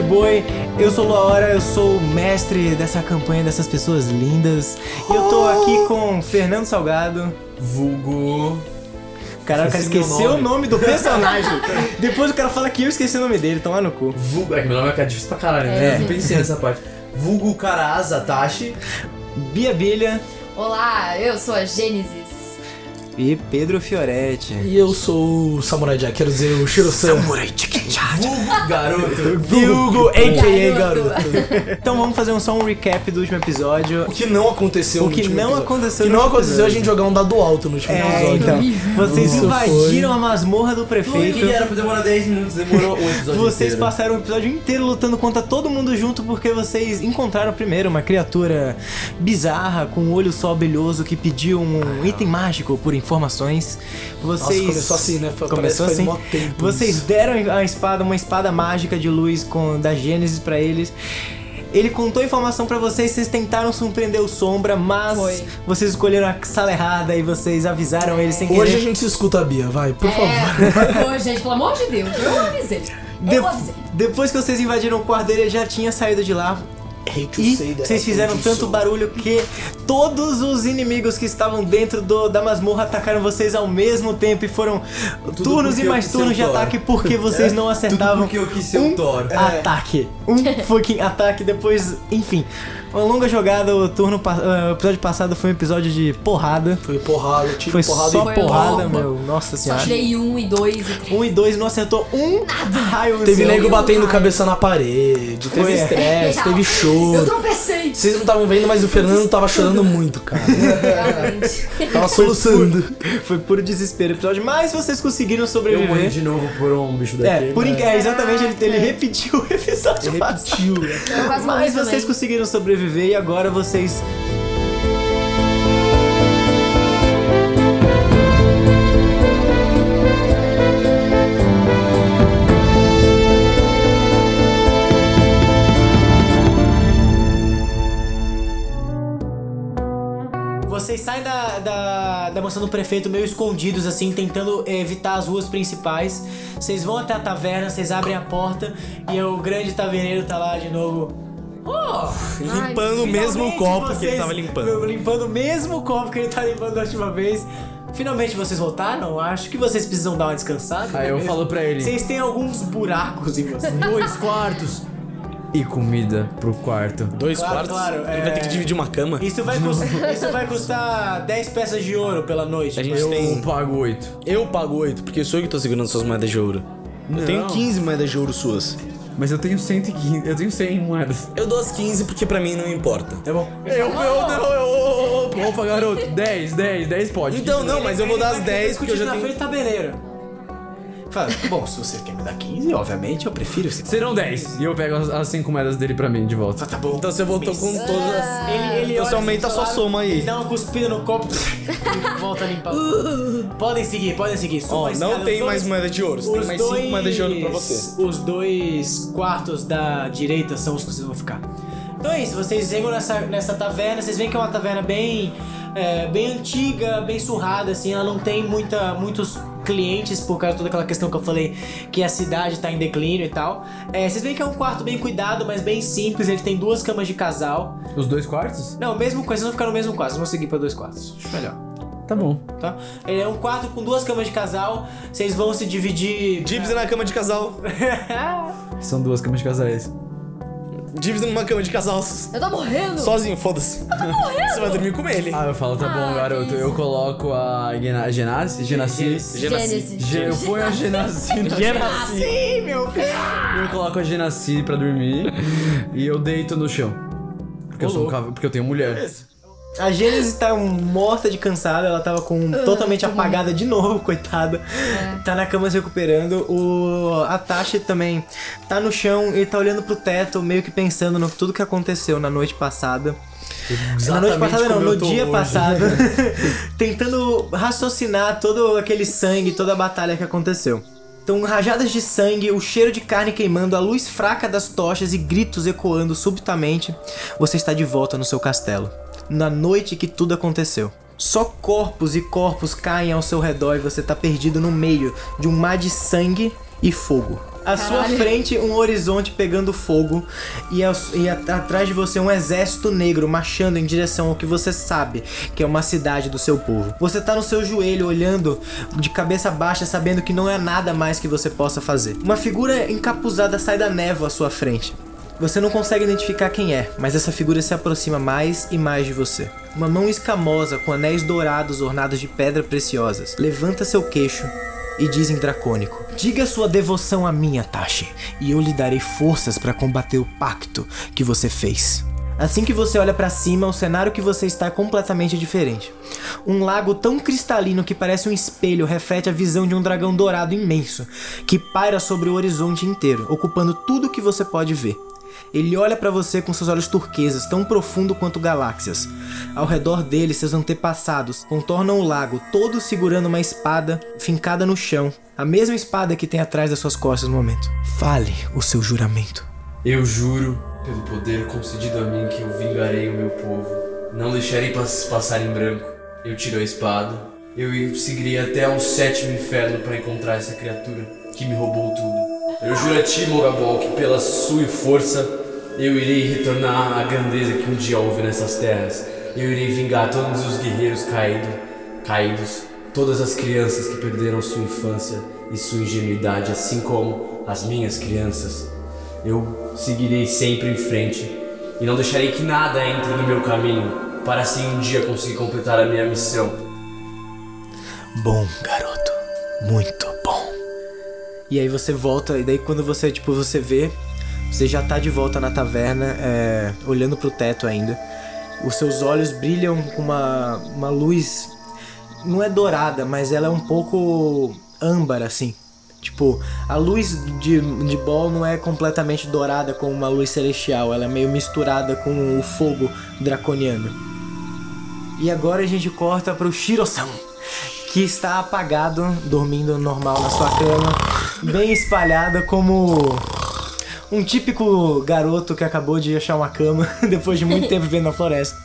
Boi. Eu sou Laura, eu sou o mestre dessa campanha dessas pessoas lindas. E eu tô aqui com Fernando Salgado. Vulgo. Cara, o cara esqueceu o nome. do personagem. Depois o cara fala que eu esqueci o nome dele, toma no cu. Vulgo. É que meu nome é difícil pra caralho, né? É. Não pensei nessa parte. Vulgo Karaza Tashi. Bia Bilha Olá, eu sou a Gênesis. E Pedro Fioretti. E eu sou o Samurai Jack, quero dizer o Shiro-san. Vulgo Garoto. Vulgo, a.k.a. Garoto. garoto. Então vamos fazer um, só um recap do último episódio. O que não aconteceu O no que último não episódio. aconteceu O que no não aconteceu é a gente jogar um dado alto no último É, episódio. então, vocês Isso invadiram a masmorra do prefeito. Que era pra demorar 10 minutos, demorou um episódio Vocês inteiro. passaram o episódio inteiro lutando contra todo mundo junto porque vocês encontraram primeiro uma criatura bizarra com um olho só brilhoso que pediu um item mágico por informações. Nossa, Vocês começou assim, né? Foi- Começou assim. Vocês isso. deram a espada, uma espada mágica de luz com da Gênesis pra eles. Ele contou informação pra vocês, vocês tentaram surpreender o Sombra, mas Foi. vocês escolheram a sala errada e vocês avisaram ele sem querer. Hoje a gente se escuta a Bia, vai, por favor. É, favor, gente, pelo amor de Deus, eu avisei. De- Eu avisei. Depois que vocês invadiram o quarto dele, ele já tinha saído de lá. E vocês fizeram tanto barulho que todos os inimigos que estavam dentro do, da masmorra atacaram vocês ao mesmo tempo e foram turnos porque e mais turnos de ataque porque vocês não acertavam porque eu quis ser um Thor. ataque. Um fucking ataque depois, enfim. Uma longa jogada, o turno ah, o episódio passado foi um episódio de porrada. Foi porrada, tiro Foi porrada só Foi porrada, louco. meu. Nossa Só senhora. tirei um e dois e três. Um e dois não acertou um raio. Teve nego batendo raio. cabeça na parede, teve Foi. estresse, teve Eu choro. tropecei. Vocês não estavam vendo, mas o Fernando tava chorando muito, cara. Realmente. Tava soluçando. Foi puro desespero o episódio, mas vocês conseguiram Eu sobreviver. morri de novo por um bicho daqui. É, por inc- é, exatamente, ele, ele repetiu o episódio passado. Repetiu. Eu morri Mas vocês conseguiram sobreviver e agora vocês. Vocês saem da, da, da mansão do prefeito meio escondidos, assim, tentando evitar as ruas principais. Vocês vão até a taverna, vocês abrem a porta e o grande taverneiro tá lá de novo. Oh! Limpando o mesmo copo que vocês- ele tava limpando. Limpando o mesmo copo que ele tá limpando da última vez. Finalmente vocês voltaram? Acho que vocês precisam dar uma descansada. Aí eu falo pra ele. Vocês têm alguns buracos em vocês. Dois quartos. E comida pro quarto. Dois Claro, quartos? claro, Ele é. vai ter que dividir uma cama? Isso vai, custar, isso vai custar 10 peças de ouro pela noite. A gente Eu tem. pago oito. Eu pago 8, porque sou eu que tô segurando suas moedas de ouro. Eu tenho 15 moedas de ouro suas. Mas eu tenho 115. Eu tenho 100 moedas. Eu dou as 15 porque pra mim não importa. É bom. Eu, eu, não, eu. Opa, garoto. 10, 10, 10 pode. Então, não, mas eu vou dar as 10 porque eu já na tenho. frente do taberneiro. Fala, bom, se você quer me dar 15, obviamente eu prefiro ser. Serão 10. E eu pego as, as 5 moedas dele pra mim de volta. Tá bom. Então você voltou com todas as. Ele, ele Então olha você aumenta a assim sua pro lado, soma aí. Ele dá uma cuspida no copo e volta a limpar. podem seguir, podem seguir. Ó, a escada, não tem dois- mais moeda de ouro. Você tem mais 5 dois- moedas de ouro pra você. Os dois quartos da direita são os que vocês vão ficar. Então é isso, vocês chegam nessa, nessa taverna, vocês veem que é uma taverna bem, é, bem antiga, bem surrada, assim, ela não tem muita, muitos clientes por causa de toda aquela questão que eu falei que a cidade tá em declínio e tal. É, vocês veem que é um quarto bem cuidado, mas bem simples, ele tem duas camas de casal. Os dois quartos? Não, mesmo coisa, vocês vão ficar no mesmo quarto, vocês vão seguir pra dois quartos. Acho melhor, Tá bom. tá? Ele é um quarto com duas camas de casal, vocês vão se dividir. Dibs na cama de casal. São duas camas de casais. Dibs numa cama de casal. Eu tô morrendo. Sozinho, foda-se. Você vai dormir com ele. Ah, eu falo, tá bom, Ah, garoto. que Eu isso. coloco a Gena- Genasi? Genasi? Gênesis. Ge- Eu ponho a Genasi na Sim, meu filho! Eu coloco a Genasi pra dormir e eu deito no chão. Porque eu sou um louco. cavalo, porque eu tenho mulher. A Gênesis tá morta de cansada, ela tava com totalmente apagada de novo, coitada. Tá na cama se recuperando. O a Tashi também tá no chão e tá olhando pro teto, meio que pensando no tudo que aconteceu na noite passada. na noite passada não, no dia hoje. passado. tentando raciocinar todo aquele sangue, toda a batalha que aconteceu. Então, rajadas de sangue, o cheiro de carne queimando, a luz fraca das tochas e gritos ecoando subitamente, você está de volta no seu castelo. Na noite que tudo aconteceu. Só corpos e corpos caem ao seu redor e você está perdido no meio de um mar de sangue e fogo. À sua frente, um horizonte pegando fogo e, aos- e a- atrás de você um exército negro marchando em direção ao que você sabe que é uma cidade do seu povo. Você tá no seu joelho olhando de cabeça baixa, sabendo que não é nada mais que você possa fazer. Uma figura encapuzada sai da névoa à sua frente. Você não consegue identificar quem é, mas essa figura se aproxima mais e mais de você. Uma mão escamosa com anéis dourados ornados de pedras preciosas levanta seu queixo e diz em dracônico: Diga sua devoção a mim, Atashi, e eu lhe darei forças para combater o pacto que você fez. Assim que você olha para cima, o cenário que você está é completamente diferente. Um lago tão cristalino que parece um espelho reflete a visão de um dragão dourado imenso, que paira sobre o horizonte inteiro, ocupando tudo que você pode ver. Ele olha para você com seus olhos turquesas, tão profundo quanto galáxias. Ao redor dele, seus antepassados contornam o lago, todos segurando uma espada fincada no chão, a mesma espada que tem atrás das suas costas no momento. Fale o seu juramento. Eu juro, pelo poder concedido a mim, que eu vingarei o meu povo. Não deixarei pas- passar em branco. Eu tiro a espada. Eu seguirei até ao sétimo inferno para encontrar essa criatura que me roubou tudo. Eu juro a ti, Mogabol, que pela sua força eu irei retornar à grandeza que um dia houve nessas terras. Eu irei vingar todos os guerreiros caído, caídos, todas as crianças que perderam sua infância e sua ingenuidade, assim como as minhas crianças. Eu seguirei sempre em frente e não deixarei que nada entre no meu caminho, para assim um dia conseguir completar a minha missão. Bom, garoto. Muito bom. E aí você volta, e daí quando você, tipo, você vê, você já tá de volta na taverna, é, olhando pro teto ainda. Os seus olhos brilham com uma, uma luz. Não é dourada, mas ela é um pouco âmbar, assim. Tipo, a luz de, de Ball não é completamente dourada como uma luz celestial, ela é meio misturada com o fogo draconiano. E agora a gente corta pro Shiro-san, que está apagado, dormindo normal na sua cama, bem espalhada como um típico garoto que acabou de achar uma cama depois de muito tempo vivendo na floresta.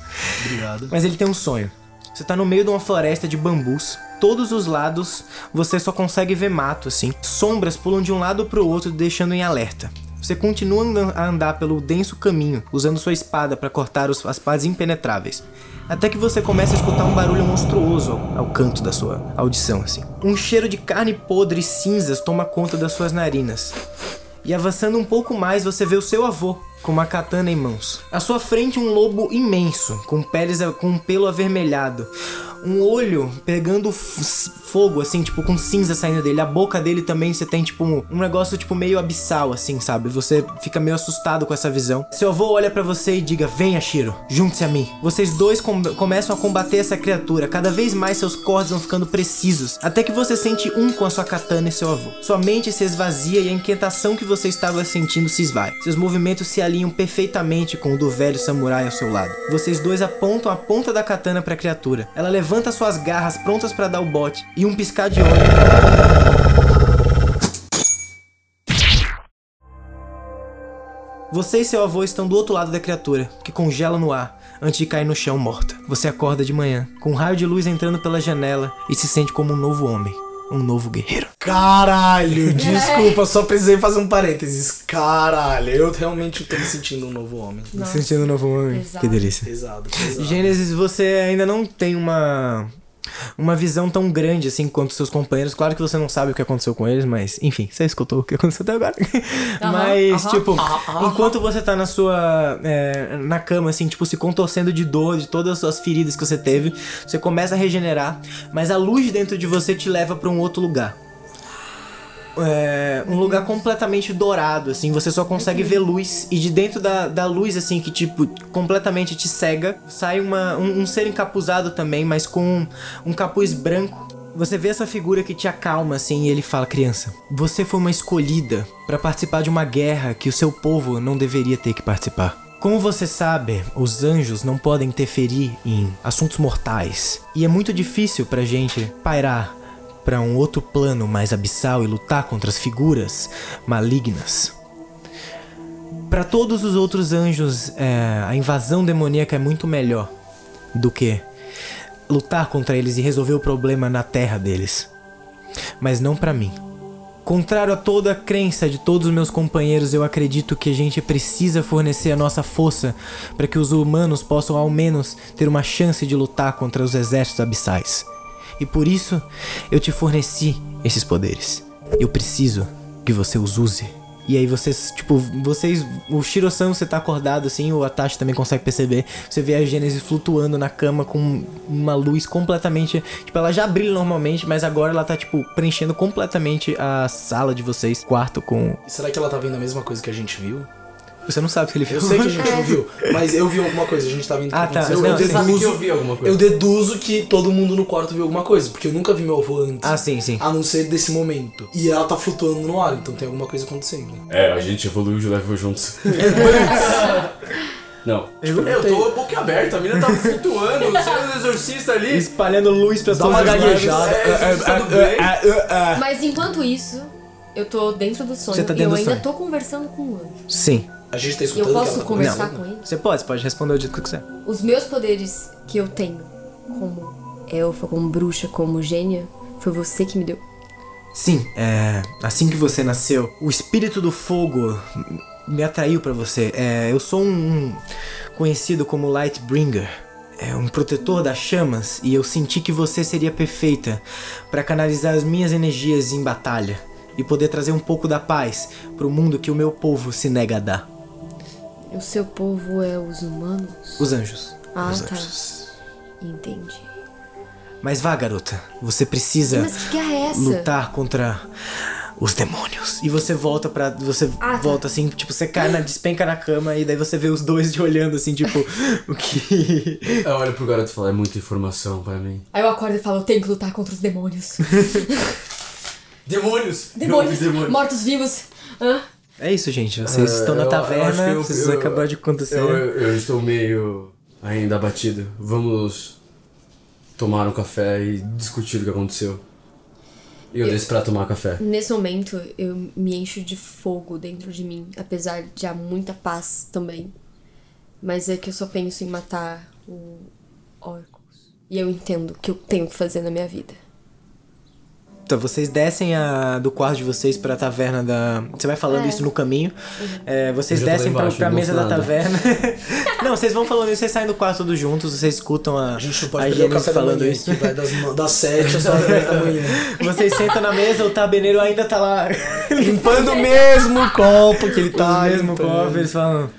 Obrigado. Mas ele tem um sonho. Você tá no meio de uma floresta de bambus. Todos os lados você só consegue ver mato assim. Sombras pulam de um lado pro outro, deixando em alerta. Você continua a andar pelo denso caminho, usando sua espada para cortar os- as partes impenetráveis. Até que você começa a escutar um barulho monstruoso ao, ao canto da sua audição, assim. Um cheiro de carne podre e cinzas toma conta das suas narinas. E avançando um pouco mais, você vê o seu avô com uma katana em mãos. À sua frente, um lobo imenso, com peles com um pelo avermelhado. Um olho pegando fogo, assim, tipo, com cinza saindo dele. A boca dele também você tem, tipo, um, um negócio, tipo, meio abissal, assim, sabe? Você fica meio assustado com essa visão. Seu avô olha pra você e diga: Venha, Shiro, junte-se a mim. Vocês dois com- começam a combater essa criatura. Cada vez mais seus cortes vão ficando precisos. Até que você sente um com a sua katana e seu avô. Sua mente se esvazia e a inquietação que você estava sentindo se esvai. Seus movimentos se alinham perfeitamente com o do velho samurai ao seu lado. Vocês dois apontam a ponta da katana para a criatura. Ela levanta suas garras prontas para dar o bote e um piscar de olho. Você e seu avô estão do outro lado da criatura, que congela no ar antes de cair no chão morta. Você acorda de manhã, com um raio de luz entrando pela janela e se sente como um novo homem, um novo guerreiro. Caralho, desculpa, só precisei fazer um parênteses. Caralho, eu realmente tô me sentindo um novo homem. Se sentindo um novo homem. Pesado. Que delícia. Pesado, pesado. Gênesis, você ainda não tem uma uma visão tão grande assim quanto seus companheiros. Claro que você não sabe o que aconteceu com eles, mas enfim, você escutou o que aconteceu até agora. mas aham. tipo, enquanto você tá na sua é, na cama assim, tipo se contorcendo de dor de todas as suas feridas que você teve, você começa a regenerar, mas a luz dentro de você te leva pra um outro lugar. É, um lugar completamente dourado, assim, você só consegue ver luz e de dentro da, da luz, assim, que tipo, completamente te cega, sai uma, um, um ser encapuzado também, mas com um, capuz branco. Você vê essa figura que te acalma, assim, e ele fala, criança, você foi uma escolhida para participar de uma guerra que o seu povo não deveria ter que participar. Como você sabe, os anjos não podem interferir em assuntos mortais. E é muito difícil pra gente pairar para um outro plano mais abissal e lutar contra as figuras malignas. Para todos os outros anjos, é, a invasão demoníaca é muito melhor do que lutar contra eles e resolver o problema na terra deles. Mas não para mim. Contrário a toda a crença de todos os meus companheiros, eu acredito que a gente precisa fornecer a nossa força para que os humanos possam ao menos ter uma chance de lutar contra os exércitos abissais. E por isso eu te forneci esses poderes. Eu preciso que você os use. E aí vocês, tipo, vocês. O Shiro-san, você tá acordado assim, o Atashi também consegue perceber. Você vê a Gênesis flutuando na cama com uma luz completamente. Tipo, ela já brilha normalmente, mas agora ela tá, tipo, preenchendo completamente a sala de vocês, quarto com. Será que ela tá vendo a mesma coisa que a gente viu? Você não sabe se ele viu. Eu sei que a gente não viu, mas eu vi alguma coisa, a gente tá vendo o que Ah, tá. aconteceu. Não, eu sabe que eu deduzo, vi alguma coisa. eu deduzo que todo mundo no quarto viu alguma coisa, porque eu nunca vi meu avô antes. Ah, sim, sim. A não ser desse momento. E ela tá flutuando no ar, então tem alguma coisa acontecendo. É, a gente evoluiu e levou juntos. Não. Tipo, eu tô boca aberta, a mina tá flutuando, o do exorcista ali. Espalhando luz pra Dá uma gaguejada. É, isso tá tudo bem. Mas enquanto isso, eu tô dentro do sonho Você tá e dentro eu do ainda sonho. tô conversando com o anjo. Sim. A gente tá escutando eu o que posso ela tá conversar conversando. com ele? Você pode, você pode responder o jeito que quiser. Os meus poderes que eu tenho, como elfa, como bruxa, como gênia, foi você que me deu. Sim, é. Assim que você nasceu, o espírito do fogo me atraiu pra você. É, eu sou um conhecido como Lightbringer. É um protetor das chamas e eu senti que você seria perfeita pra canalizar as minhas energias em batalha e poder trazer um pouco da paz pro mundo que o meu povo se nega a dar. O seu povo é os humanos? Os anjos. Ah, Os tá. anjos. Entendi. Mas vá, garota. Você precisa Mas que é essa? lutar contra os demônios. E você volta pra. Você Ah, tá. volta assim, tipo, você cai na. despenca na cama e daí você vê os dois te olhando assim, tipo, o que. Eu olho pro garoto e falo, é muita informação pra mim. Aí eu acordo e falo, eu tenho que lutar contra os demônios. Demônios! demônios, demônios. mortos-vivos. Hã? É isso, gente. Vocês É, estão na eu- eu taverna, eu- vocês eu- acabaram de acontecer. Eu, eu- eu estou meio ainda abatido. Vamos tomar um café e discutir o que aconteceu. E eu desço pra tomar café. Nesse momento, eu me encho de fogo dentro de mim, apesar de há muita paz também. Mas é que eu só penso em matar o Orcus. E eu entendo o que eu tenho que fazer na minha vida. Então, vocês descem a, do quarto de vocês pra taverna da. Você vai falando É. isso no caminho. É, vocês descem pra, embaixo, pra não mesa da taverna. não, vocês vão falando isso, vocês saem do quarto todos juntos, vocês escutam a, A gente não a pode o da falando manhã, isso. que vai das, no- das 7 às 10 da manhã. Vocês sentam na mesa, o taberneiro ainda tá lá Limpando o mesmo copo que ele tá. tá mesmo limpando. copo, eles falam.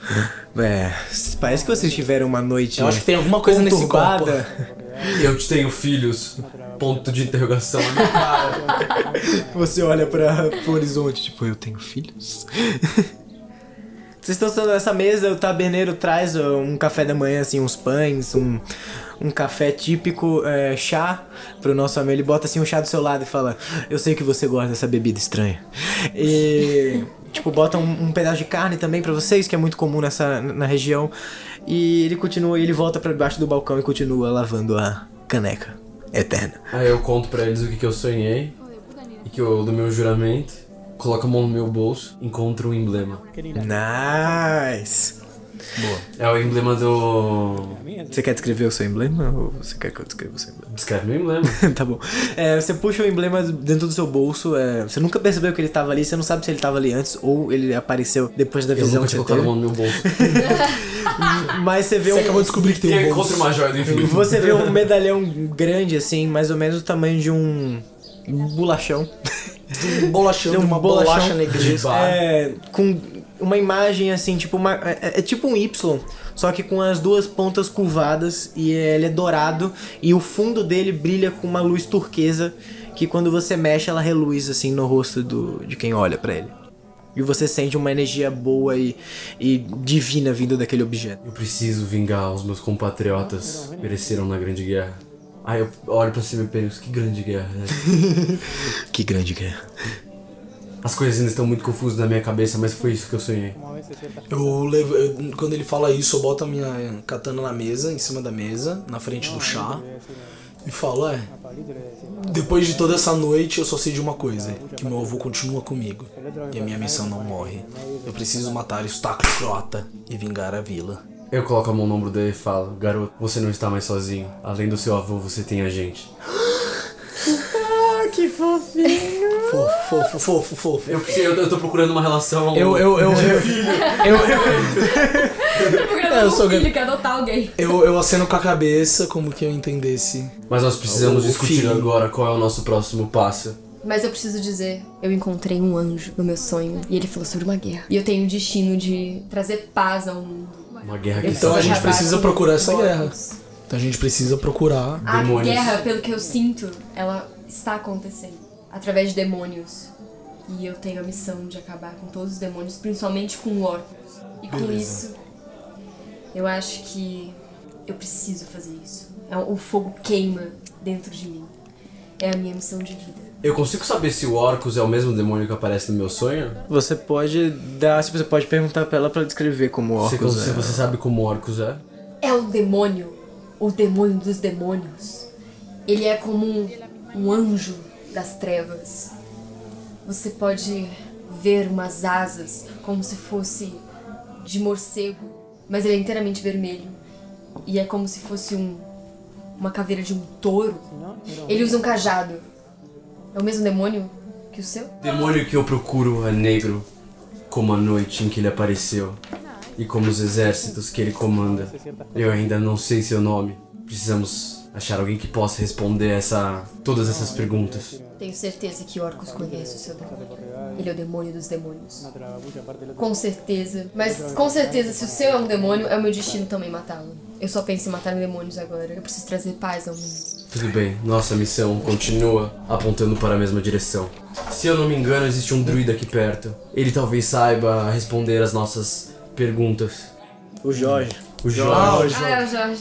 É, parece que vocês tiveram uma noite. Eu acho que tem alguma coisa nesse copo. conturbada. Eu te tenho filhos. Ponto de interrogação cara. Você olha para pro horizonte, tipo, eu tenho filhos? Vocês estão sentando nessa mesa, o taberneiro traz um café da manhã, assim, uns pães, um, um café típico, é, chá pro nosso amigo. Ele bota assim um chá do seu lado e fala: Eu sei que você gosta dessa bebida estranha. E. Tipo, bota um, um pedaço de carne também pra vocês, que é muito comum nessa na região. E ele continua, ele volta pra debaixo do balcão e continua lavando a caneca eterna. Aí eu conto pra eles o que, que eu sonhei. E que eu, do meu juramento, coloco a mão no meu bolso, encontro um emblema. Nice! É o emblema do. Você quer descrever o seu emblema ou você quer que eu descreva o seu emblema? Descreve meu emblema. tá bom. É, você puxa o emblema dentro do seu bolso. é, você nunca percebeu que ele tava ali. Você não sabe se ele tava ali antes ou ele apareceu depois da Eu visão nunca que você teve. no meu bolso. Mas você vê Você um. acabou de descobrir que E tem um encontro bolso. uma joia do infinito. Você vê um medalhão grande, assim, mais ou menos o tamanho de um. bolachão. Um bolachão, um de uma bolachão bolacha negresa. É. Com uma imagem assim, tipo uma. É, é tipo um Y, só que com as duas pontas curvadas e ele é dourado e o fundo dele brilha com uma luz turquesa que quando você mexe ela reluz assim no rosto do, de quem olha pra ele. E você sente uma energia boa e, e divina vindo daquele objeto. Eu preciso vingar os meus compatriotas que pereceram na Grande Guerra. Aí eu olho pra cima e penso, que grande guerra, né? Que grande guerra. As coisas ainda estão muito confusas na minha cabeça, mas foi isso que eu sonhei. Eu levo, eu- quando ele fala isso, eu boto a minha katana na mesa, em cima da mesa, na frente do chá, e falo, é. Depois de toda essa noite, eu só sei de uma coisa: que meu avô continua comigo. E a minha missão não morre. Eu preciso matar Staco Croata e vingar a vila. Eu coloco a mão no ombro dele e falo, garoto, você não está mais sozinho. Além do seu avô, você tem a gente. Que fofinho! Fofo, fofo, fofo, fofo. Eu, eu, eu tô procurando uma relação. Eu, eu, eu, eu, eu, Eu eu sou filho que adotar alguém. Eu, eu aceno com a cabeça como que eu entendesse. Mas nós precisamos O- discutir feeling. agora qual é o nosso próximo passo. Mas eu preciso dizer, eu encontrei um anjo no meu sonho e ele falou sobre uma guerra. E eu tenho o destino de trazer paz ao mundo. Uma guerra que Eu Então a gente precisa procurar essa guerra. Então a gente precisa procurar. A Demônios. guerra, pelo que eu sinto, ela está acontecendo através de demônios. E eu tenho a missão de acabar com todos os demônios, principalmente com orcos. E com Beleza. isso, eu acho que eu preciso fazer isso. É- O fogo queima dentro de mim. É a minha missão de vida. Eu consigo saber se o Orcus é o mesmo demônio que aparece no meu sonho? Você pode dar, você pode perguntar pra ela pra descrever como Você, Orcus se é. você sabe como Orcus é? É o demônio, o demônio dos demônios. Ele é como um, um anjo das trevas. Você pode ver umas asas como se fosse de morcego, mas ele é inteiramente vermelho. E é como se fosse um uma caveira de um touro. Ele usa um cajado. É o mesmo demônio que o seu? Demônio que eu procuro é negro, como a noite em que ele apareceu, e como os exércitos que ele comanda. Eu ainda não sei seu nome. Precisamos achar alguém que possa responder essa todas essas perguntas. Tenho certeza que Orcus conhece o seu demônio. Ele é o demônio dos demônios. Com certeza. Mas com certeza, se o seu é um demônio, é o meu destino também matá-lo. Eu só penso em matar demônios agora. Eu preciso trazer paz ao mundo. Tudo bem, nossa missão continua apontando para a mesma direção. Se eu não me engano, existe um druida aqui perto. Ele talvez saiba responder as nossas perguntas. O Jorge. O Jorge, Ah, é o Jorge. o Jorge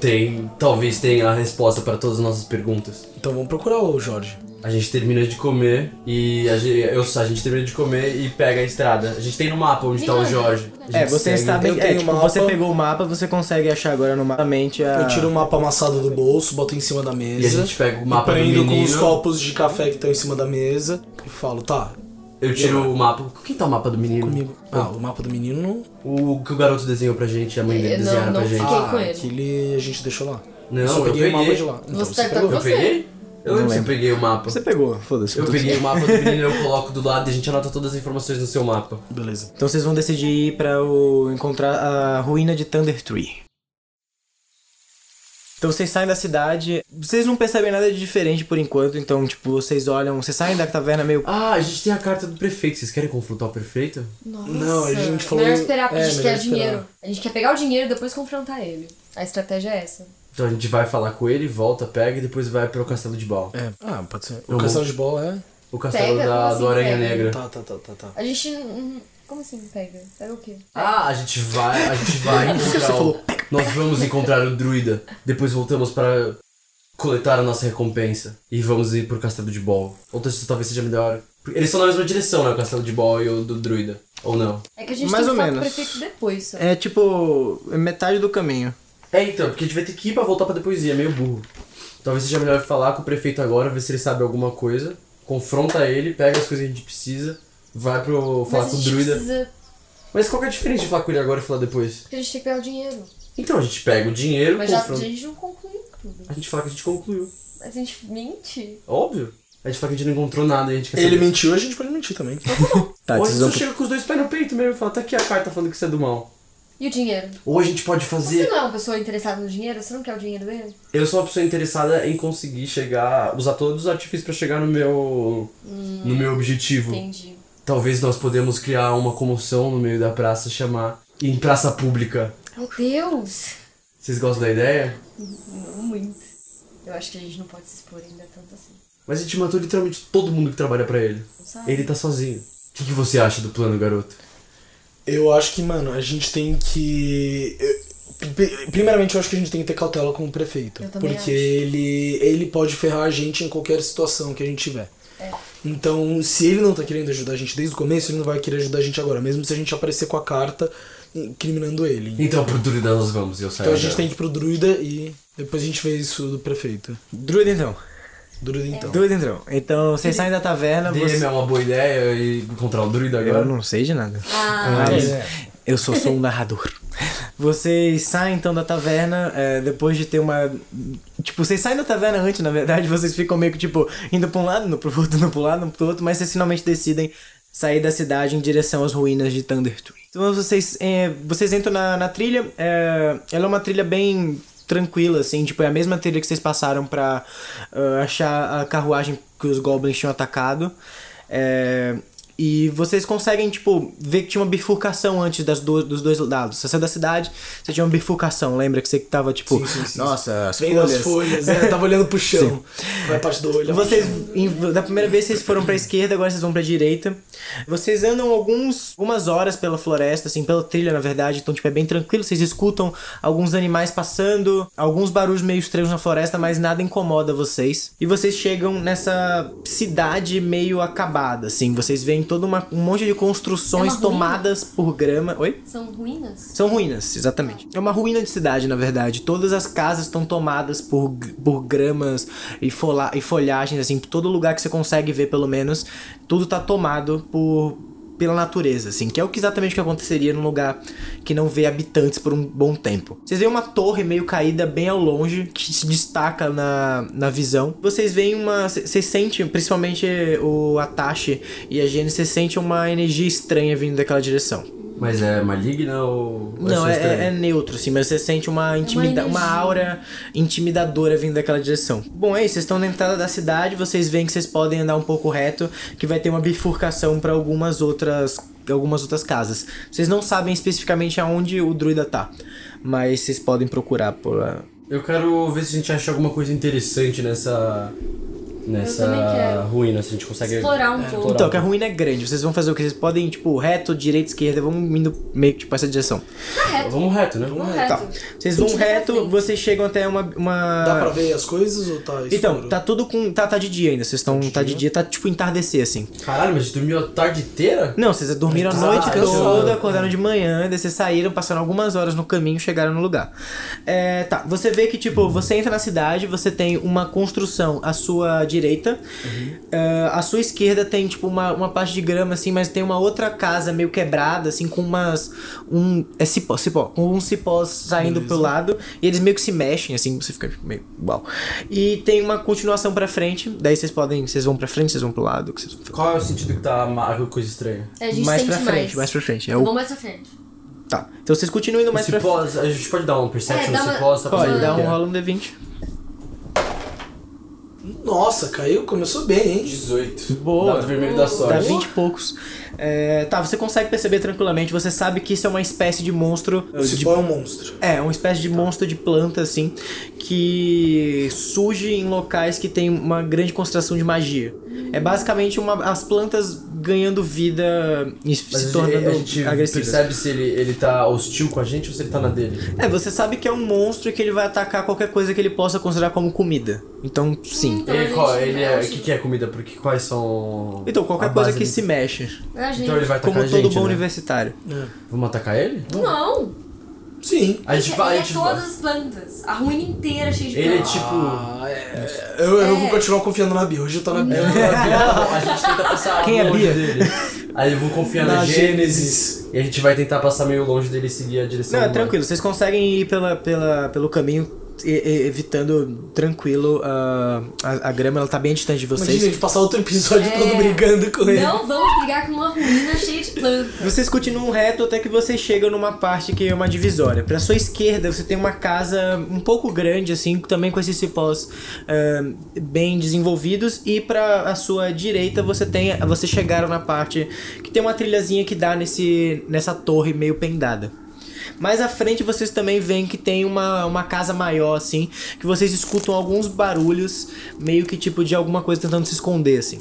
tem, talvez tenha a resposta para todas as nossas perguntas. Então vamos procurar o Jorge. A gente termina de comer e a gente, eu, a gente termina de comer e pega a estrada. A gente tem no mapa onde tá o Jorge. É, você segue. está bem. É, tipo, mapa. você pegou o mapa, você consegue achar agora no mapa mente a. Eu tiro o mapa amassado do bolso, boto em cima da mesa. E a gente pega o e mapa do prendo com os menino. copos de café que estão em cima da mesa e falo, tá, Eu tiro o mapa. Quem tá o mapa do menino? comigo. Ah, o mapa do menino. O que o garoto desenhou pra gente, a mãe dele Eu não- desenharam não pra gente. fiquei ah, com ele. aquele a gente deixou lá. Não, Só eu peguei o mapa peguei. de lá. Então Você você, tá pegou? com- Eu Você? peguei? Eu lembro se eu lembro. peguei o mapa. Você pegou, foda-se. Eu peguei o mapa do menino, eu coloco do lado e a gente anota todas as informações no seu mapa. Beleza. Então vocês vão decidir ir pra o, encontrar a ruína de Thunder Tree. Então vocês saem da cidade, vocês não percebem nada de diferente por enquanto, então tipo, vocês olham, vocês saem da taverna meio Ah, a gente tem a carta do prefeito. Vocês querem confrontar o prefeito? Nossa. Não, a gente falou- Melhor esperar, porque é, a gente quer esperar. dinheiro. A gente quer pegar o dinheiro e depois confrontar ele. A estratégia é essa. Então a gente vai falar com ele, volta, pega e depois vai pro castelo de Bal. É. Ah, pode ser. O Eu castelo de bola é. O castelo Pega? da, assim do Aranha pega? Negra. Tá, tá, tá, tá, tá. A gente. Como assim pega? Pega o quê? Ah, a gente vai, a gente vai encontrar o... Nós vamos encontrar o druida. Depois voltamos para coletar a nossa recompensa. E vamos ir pro castelo de Ball. Ou talvez talvez seja melhor... Eles estão na mesma direção, né? O castelo de Ball e o do druida. Ou não? É que a gente Mais tem que ou falar com o menos. prefeito depois só. É tipo. é metade do caminho. É, então, porque a gente vai ter que ir pra voltar pra depois ir, é meio burro. Talvez seja melhor falar com o prefeito agora, ver se ele sabe alguma coisa. Confronta ele, pega as coisas que a gente precisa. Vai pro... falar Mas com o druida. precisa. Mas qual que é a diferença de falar com ele agora e falar depois? Porque a gente tem que pegar o dinheiro. Então, a gente pega o dinheiro, Mas já, a gente não concluiu tudo. A gente fala que a gente concluiu. Mas a gente mente. Óbvio. A gente fala que a gente não encontrou nada e a gente quer Ele saber. mentiu, a gente pode mentir também. Tá, Ou a gente só chega com os dois pés no peito mesmo e fala, tá aqui a carta falando que você é do mal. E o dinheiro? Ou a gente pode Você fazer... não é uma pessoa interessada no dinheiro? Você não quer o dinheiro dele? Eu sou uma pessoa interessada em conseguir chegar... Usar todos os artifícios pra chegar no meu... No meu objetivo. Entendi. Talvez nós podemos criar uma comoção no meio da praça, chamar... Em praça pública. Meu Deus! Vocês gostam da ideia? Não muito. Eu acho que a gente não pode se expor ainda tanto assim. Mas a gente matou literalmente todo mundo que trabalha pra ele. Ele tá sozinho. O que, que você acha do plano, garoto? Eu acho que, mano, a gente tem que. Primeiramente, eu acho que a gente tem que ter cautela com o prefeito. Eu também porque acho. ele ele pode ferrar a gente em qualquer situação que a gente tiver. É. Então, se ele não tá querendo ajudar a gente desde o começo, ele não vai querer ajudar a gente agora, mesmo se a gente aparecer com a carta incriminando ele. Então, pro druida nós vamos, eu saio Então a gente dela. tem que ir pro druida e depois a gente vê isso do prefeito. Druida então. Druida então. Druida então. Então vocês saem da taverna. DM Você... é uma boa ideia e encontrar o druida Eu agora. não sei de nada. Ah, Mas é. Eu sou só um narrador. Vocês saem então da taverna, é, depois de ter uma. Tipo, vocês saem da taverna antes, na verdade, vocês ficam meio que, tipo, indo pra um lado, indo pro outro, indo pro lado, indo pro outro, mas vocês finalmente decidem sair da cidade em direção às ruínas de Thunder. Então vocês, é, vocês entram na, na trilha, é, ela é uma trilha bem tranquila, assim, tipo, é a mesma trilha que vocês passaram pra ah, achar a carruagem que os goblins tinham atacado. É, e vocês conseguem, tipo, ver que tinha uma bifurcação antes das do, dos dois lados. Você saiu da cidade, você tinha uma bifurcação. Lembra que você tava, tipo, Sim, sim, sim, nossa, as Vem folhas. das folhas, é, tava olhando pro chão. Vai a parte do olho. Vocês, em- da primeira vez vocês foram pra esquerda, agora vocês vão pra direita. Vocês andam alguns, algumas horas pela floresta, assim, pela trilha, na verdade, então, tipo, é bem tranquilo. Vocês escutam alguns animais passando, alguns barulhos meio estranhos na floresta, mas nada incomoda vocês. E vocês chegam nessa cidade meio acabada, assim. Vocês veem todo uma, um monte de construções É tomadas por grama. Oi? São ruínas? São ruínas, exatamente. É uma ruína de cidade, na verdade. Todas as casas estão tomadas por, por gramas e, fola, e folhagens, assim, todo lugar que você consegue ver, pelo menos, tudo tá tomado por pela natureza, assim, que é o que exatamente que aconteceria num lugar que não vê habitantes por um bom tempo. Vocês veem uma torre meio caída bem ao longe, que se destaca na, na visão. Vocês veem uma. Vocês sentem, principalmente o Atashi e a Jenny, vocês sentem uma energia estranha vindo daquela direção. Mas é maligna ou. ou Não, é, é- é neutro, assim, mas você sente uma, intimida uma, energia. aura intimidadora vindo daquela direção. Bom, é isso, vocês estão na entrada da cidade, vocês veem que vocês podem andar um pouco reto, que vai ter uma bifurcação para algumas outras algumas outras casas. Vocês não sabem especificamente aonde o druida tá, mas vocês podem procurar por lá. Eu quero ver se a gente acha alguma coisa interessante nessa. Nessa ruína, se a gente consegue. Explorar um pouco. Então, que a ruína é grande, vocês vão fazer o que? Vocês podem, tipo, reto, direita, esquerda, vão indo meio que tipo essa direção. Reto. Vamos reto, né? Vamos Tá. reto. Vocês vão reto, frente. vocês chegam até uma. uma... Dá pra ver as coisas ou tá escuro? Então, tá tudo com. Tá, tá de dia ainda. Vocês estão. de Tá de dia? tá tipo entardecer, assim. Caralho, mas a dormiu a tarde inteira? Não, vocês dormiram a Tá noite toda, acordaram de manhã, daí vocês saíram, passaram algumas horas no caminho e chegaram no lugar. É, tá, você vê que, tipo, você entra na cidade, você tem uma construção à sua direita, é, à sua esquerda tem, tipo, uma, uma parte de grama, assim, mas tem uma outra casa meio quebrada, assim, com umas. Um. É cipó, cipó, com uns cipós saindo pro lado, e eles meio que se mexem, assim, você fica tipo, meio. Uau. E tem uma continuação pra frente, daí vocês podem. Vocês vão pra frente, vocês vão pro lado, vocês? Qual é o sentido que tá ma- coisa estranha? É, A gente mais sente pra frente, mais. mais pra frente. É o Vamos mais pra frente. Tá. Então vocês continuam indo mais pra frente. Cipós, a gente pode dar um perception É, no uma- cipós, pra Pode, dá um rola um D20. Nossa, caiu, começou bem, hein? 18. Boa. Dado vermelho da sorte. Dá 20 e poucos. É, tá, você consegue perceber tranquilamente, você sabe que isso é uma espécie de monstro. O de- cipó é um monstro. é, uma espécie de monstro de planta, assim, que surge em locais que tem uma grande concentração de magia. É basicamente uma, as plantas ganhando vida e Mas se tornando a gente agressivas. percebe se ele, ele tá hostil com a gente ou se ele tá na dele. É, você sabe que é um monstro e que ele vai atacar qualquer coisa que ele possa considerar como comida. Então, sim. Então, ele, qual, ele é, o que, que é comida? Porque quais são. Então, a qualquer coisa base que se mexe. A gente... Então ele vai atacar Como a todo gente, bom né? universitário. Vamos atacar ele? Não! Sim. A gente Ele vai. é A gente todas vai. as plantas. A ruína inteira cheia de Ele é plantas. tipo. Ah, é, eu, eu vou É. continuar confiando na Bia. Hoje eu tô na Bia. Não, a gente tenta passar Quem é longe Bia? dele. Aí eu vou confiar na, Na Gênesis. E a gente vai tentar passar meio longe dele e seguir a direção. Não, é tranquilo. Vocês conseguem ir pela, pela, pelo caminho evitando tranquilo ah, a, a grama. Ela tá bem distante de vocês. Imagina a gente passar outro episódio É. todo brigando com ele. Não vamos brigar com uma ruína cheia de plantas. Vocês continuam reto até que vocês chegam numa parte que é uma divisória. Pra sua esquerda, você tem uma casa um pouco grande, assim, também com esses cipós ah, bem desenvolvidos. E pra a sua direita, você tem. Vocês chegaram na parte que tem uma trilhazinha que dá nesse, nessa torre meio pendada. Mais à frente vocês também veem que tem uma, uma casa maior, assim, que vocês escutam alguns barulhos, meio que tipo de alguma coisa tentando se esconder, assim.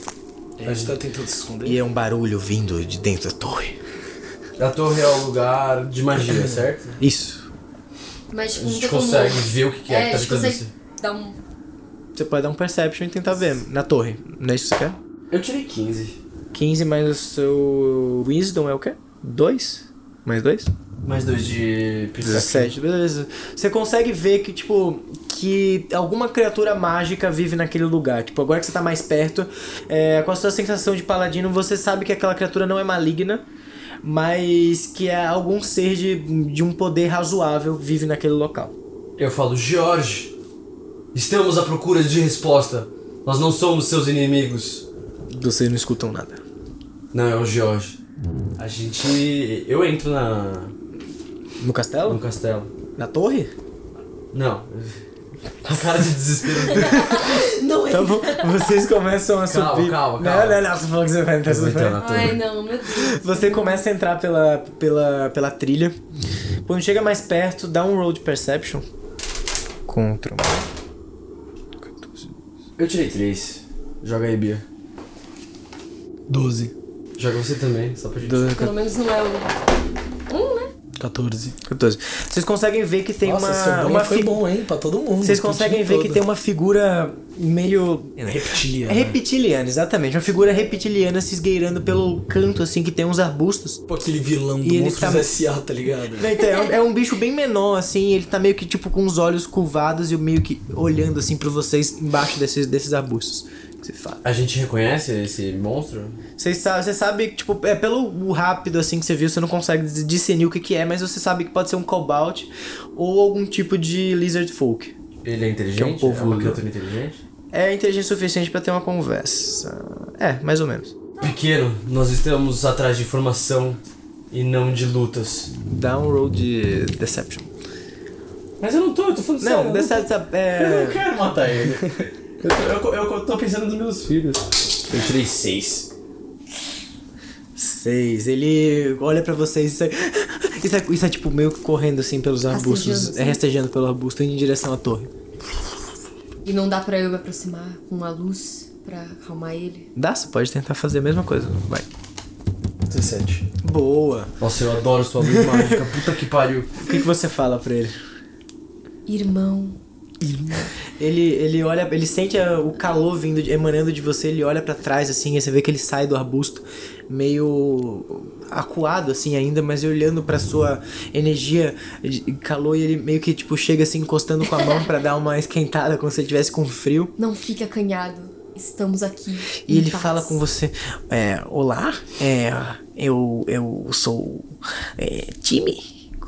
A gente tá tentando se esconder. E é um barulho vindo de dentro da torre. A torre é o lugar de magia, certo? Isso. Mas A tipo, não gente consegue ver o que, que é, É, que a tá tentando consegue ser. dar um... Você pode dar um perception e tentar ver na torre. Não é isso que você quer? Eu tirei 15. 15 mais o seu Wisdom é o quê? 2? Mais 2? Mais dois de perception. 17, beleza. Você consegue ver que, tipo, que alguma criatura mágica vive naquele lugar. Tipo, agora que você tá mais perto, é, com a sua sensação de paladino, você sabe que aquela criatura não é maligna, mas que é algum ser de, de um poder razoável vive naquele local. Eu falo, George, estamos à procura de resposta. Nós não somos seus inimigos. Vocês não escutam nada. Não, é o George. A gente. Eu entro na. No castelo? no castelo. Na torre? Não. A cara de desespero dele. Não é. Então vo- vocês começam a Calma, subir. calma, calma. Não, não, não, você falou que você vai entrar. Torre. Ai, não, meu Deus. Você começa a entrar pela, pela, pela trilha. Quando chega mais perto, dá um roll de perception. Contra. Eu tirei três. Joga aí, Bia. 12, Joga você também, só pra gente. Pelo menos não é o. Um, né? 14. 14. Vocês conseguem ver que tem Nossa, uma. uma foi fi- bom, hein? Pra todo mundo. Vocês conseguem ver que todo. tem uma figura meio. Reptiliana. É reptiliana, exatamente. Uma figura reptiliana se esgueirando pelo canto, assim, que tem uns arbustos. Tipo aquele vilão do ele Monstros tá- S.A., tá ligado? Então, é, um, é um bicho bem menor, assim, ele tá meio que, tipo, com os olhos curvados e meio que olhando, assim, pra vocês embaixo desses, desses arbustos. Você fala. A gente reconhece esse monstro? Você sabe, você sabe, tipo, é pelo rápido, assim, que você viu, você não consegue dis- discernir o que que é, mas você sabe que pode ser um cobalt ou algum tipo de lizard folk. Ele é inteligente? Que é um povo- uma criatura inteligente? É inteligente o suficiente pra ter uma conversa. É, mais ou menos. Pequeno, nós estamos atrás de informação e não de lutas. Roll de Deception. Mas eu não tô, eu tô falando sério. Não, Deception Eu não é... quero matar ele. eu, tô, eu, eu tô pensando nos meus filhos. Eu tirei seis. Seis. Ele olha pra vocês e sai... Isso é, isso é tipo meio que correndo assim pelos arbustos. Rastejando, É assim. rastejando pelo arbusto, indo em direção à torre. E não dá pra eu me aproximar com uma luz pra acalmar ele. Dá, você pode tentar fazer a mesma coisa. Vai. 17. Boa. Nossa, eu adoro sua luz mágica. Puta que pariu. O que, que você fala pra ele? Irmão. Ele, ele olha, ele sente a- o calor vindo, de- emanando de você, ele olha pra trás assim, e você vê que ele sai do arbusto meio acuado assim ainda, mas olhando pra sua energia de calor e ele meio que tipo chega assim encostando com a mão pra dar uma esquentada como se ele tivesse com frio. Não fique acanhado. Estamos aqui. E ele paz. fala com você, é, olá, é, eu, eu sou é, time,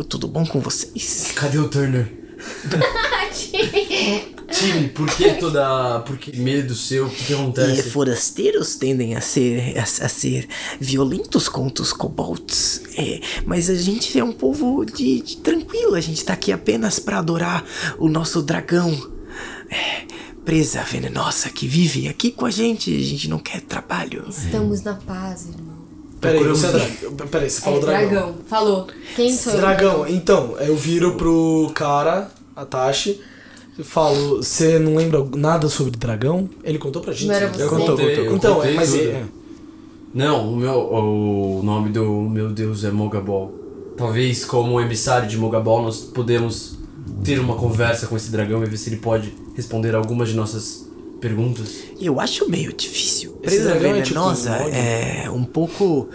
tudo bom com vocês? Cadê o Turner? Time, por que toda. Por que medo seu? O que, que E acontece? forasteiros tendem a ser, a, a ser violentos contra os kobolds. É, mas a gente é um povo de, de tranquilo. A gente tá aqui apenas pra adorar o nosso dragão. É, presa venenosa que vive aqui com a gente. A gente não quer trabalho. Estamos na paz, irmão. Peraí, você é dragão. Peraí, você falou é, dragão. dragão. Falou. Quem sou eu? Dragão, então, eu viro pro cara, a Tashi, e falo, você não lembra nada sobre dragão? Ele contou pra gente? Não era você? Contou, Contei, contou. eu Então, contei é, mas tudo. é, Não, o meu. O nome do meu deus é Mogabol. Talvez como emissário de Mogabol nós podemos ter uma conversa com esse dragão e ver se ele pode responder algumas de nossas perguntas. Eu acho meio difícil. Esse Presa dragão é tipo venenosa um é um pouco.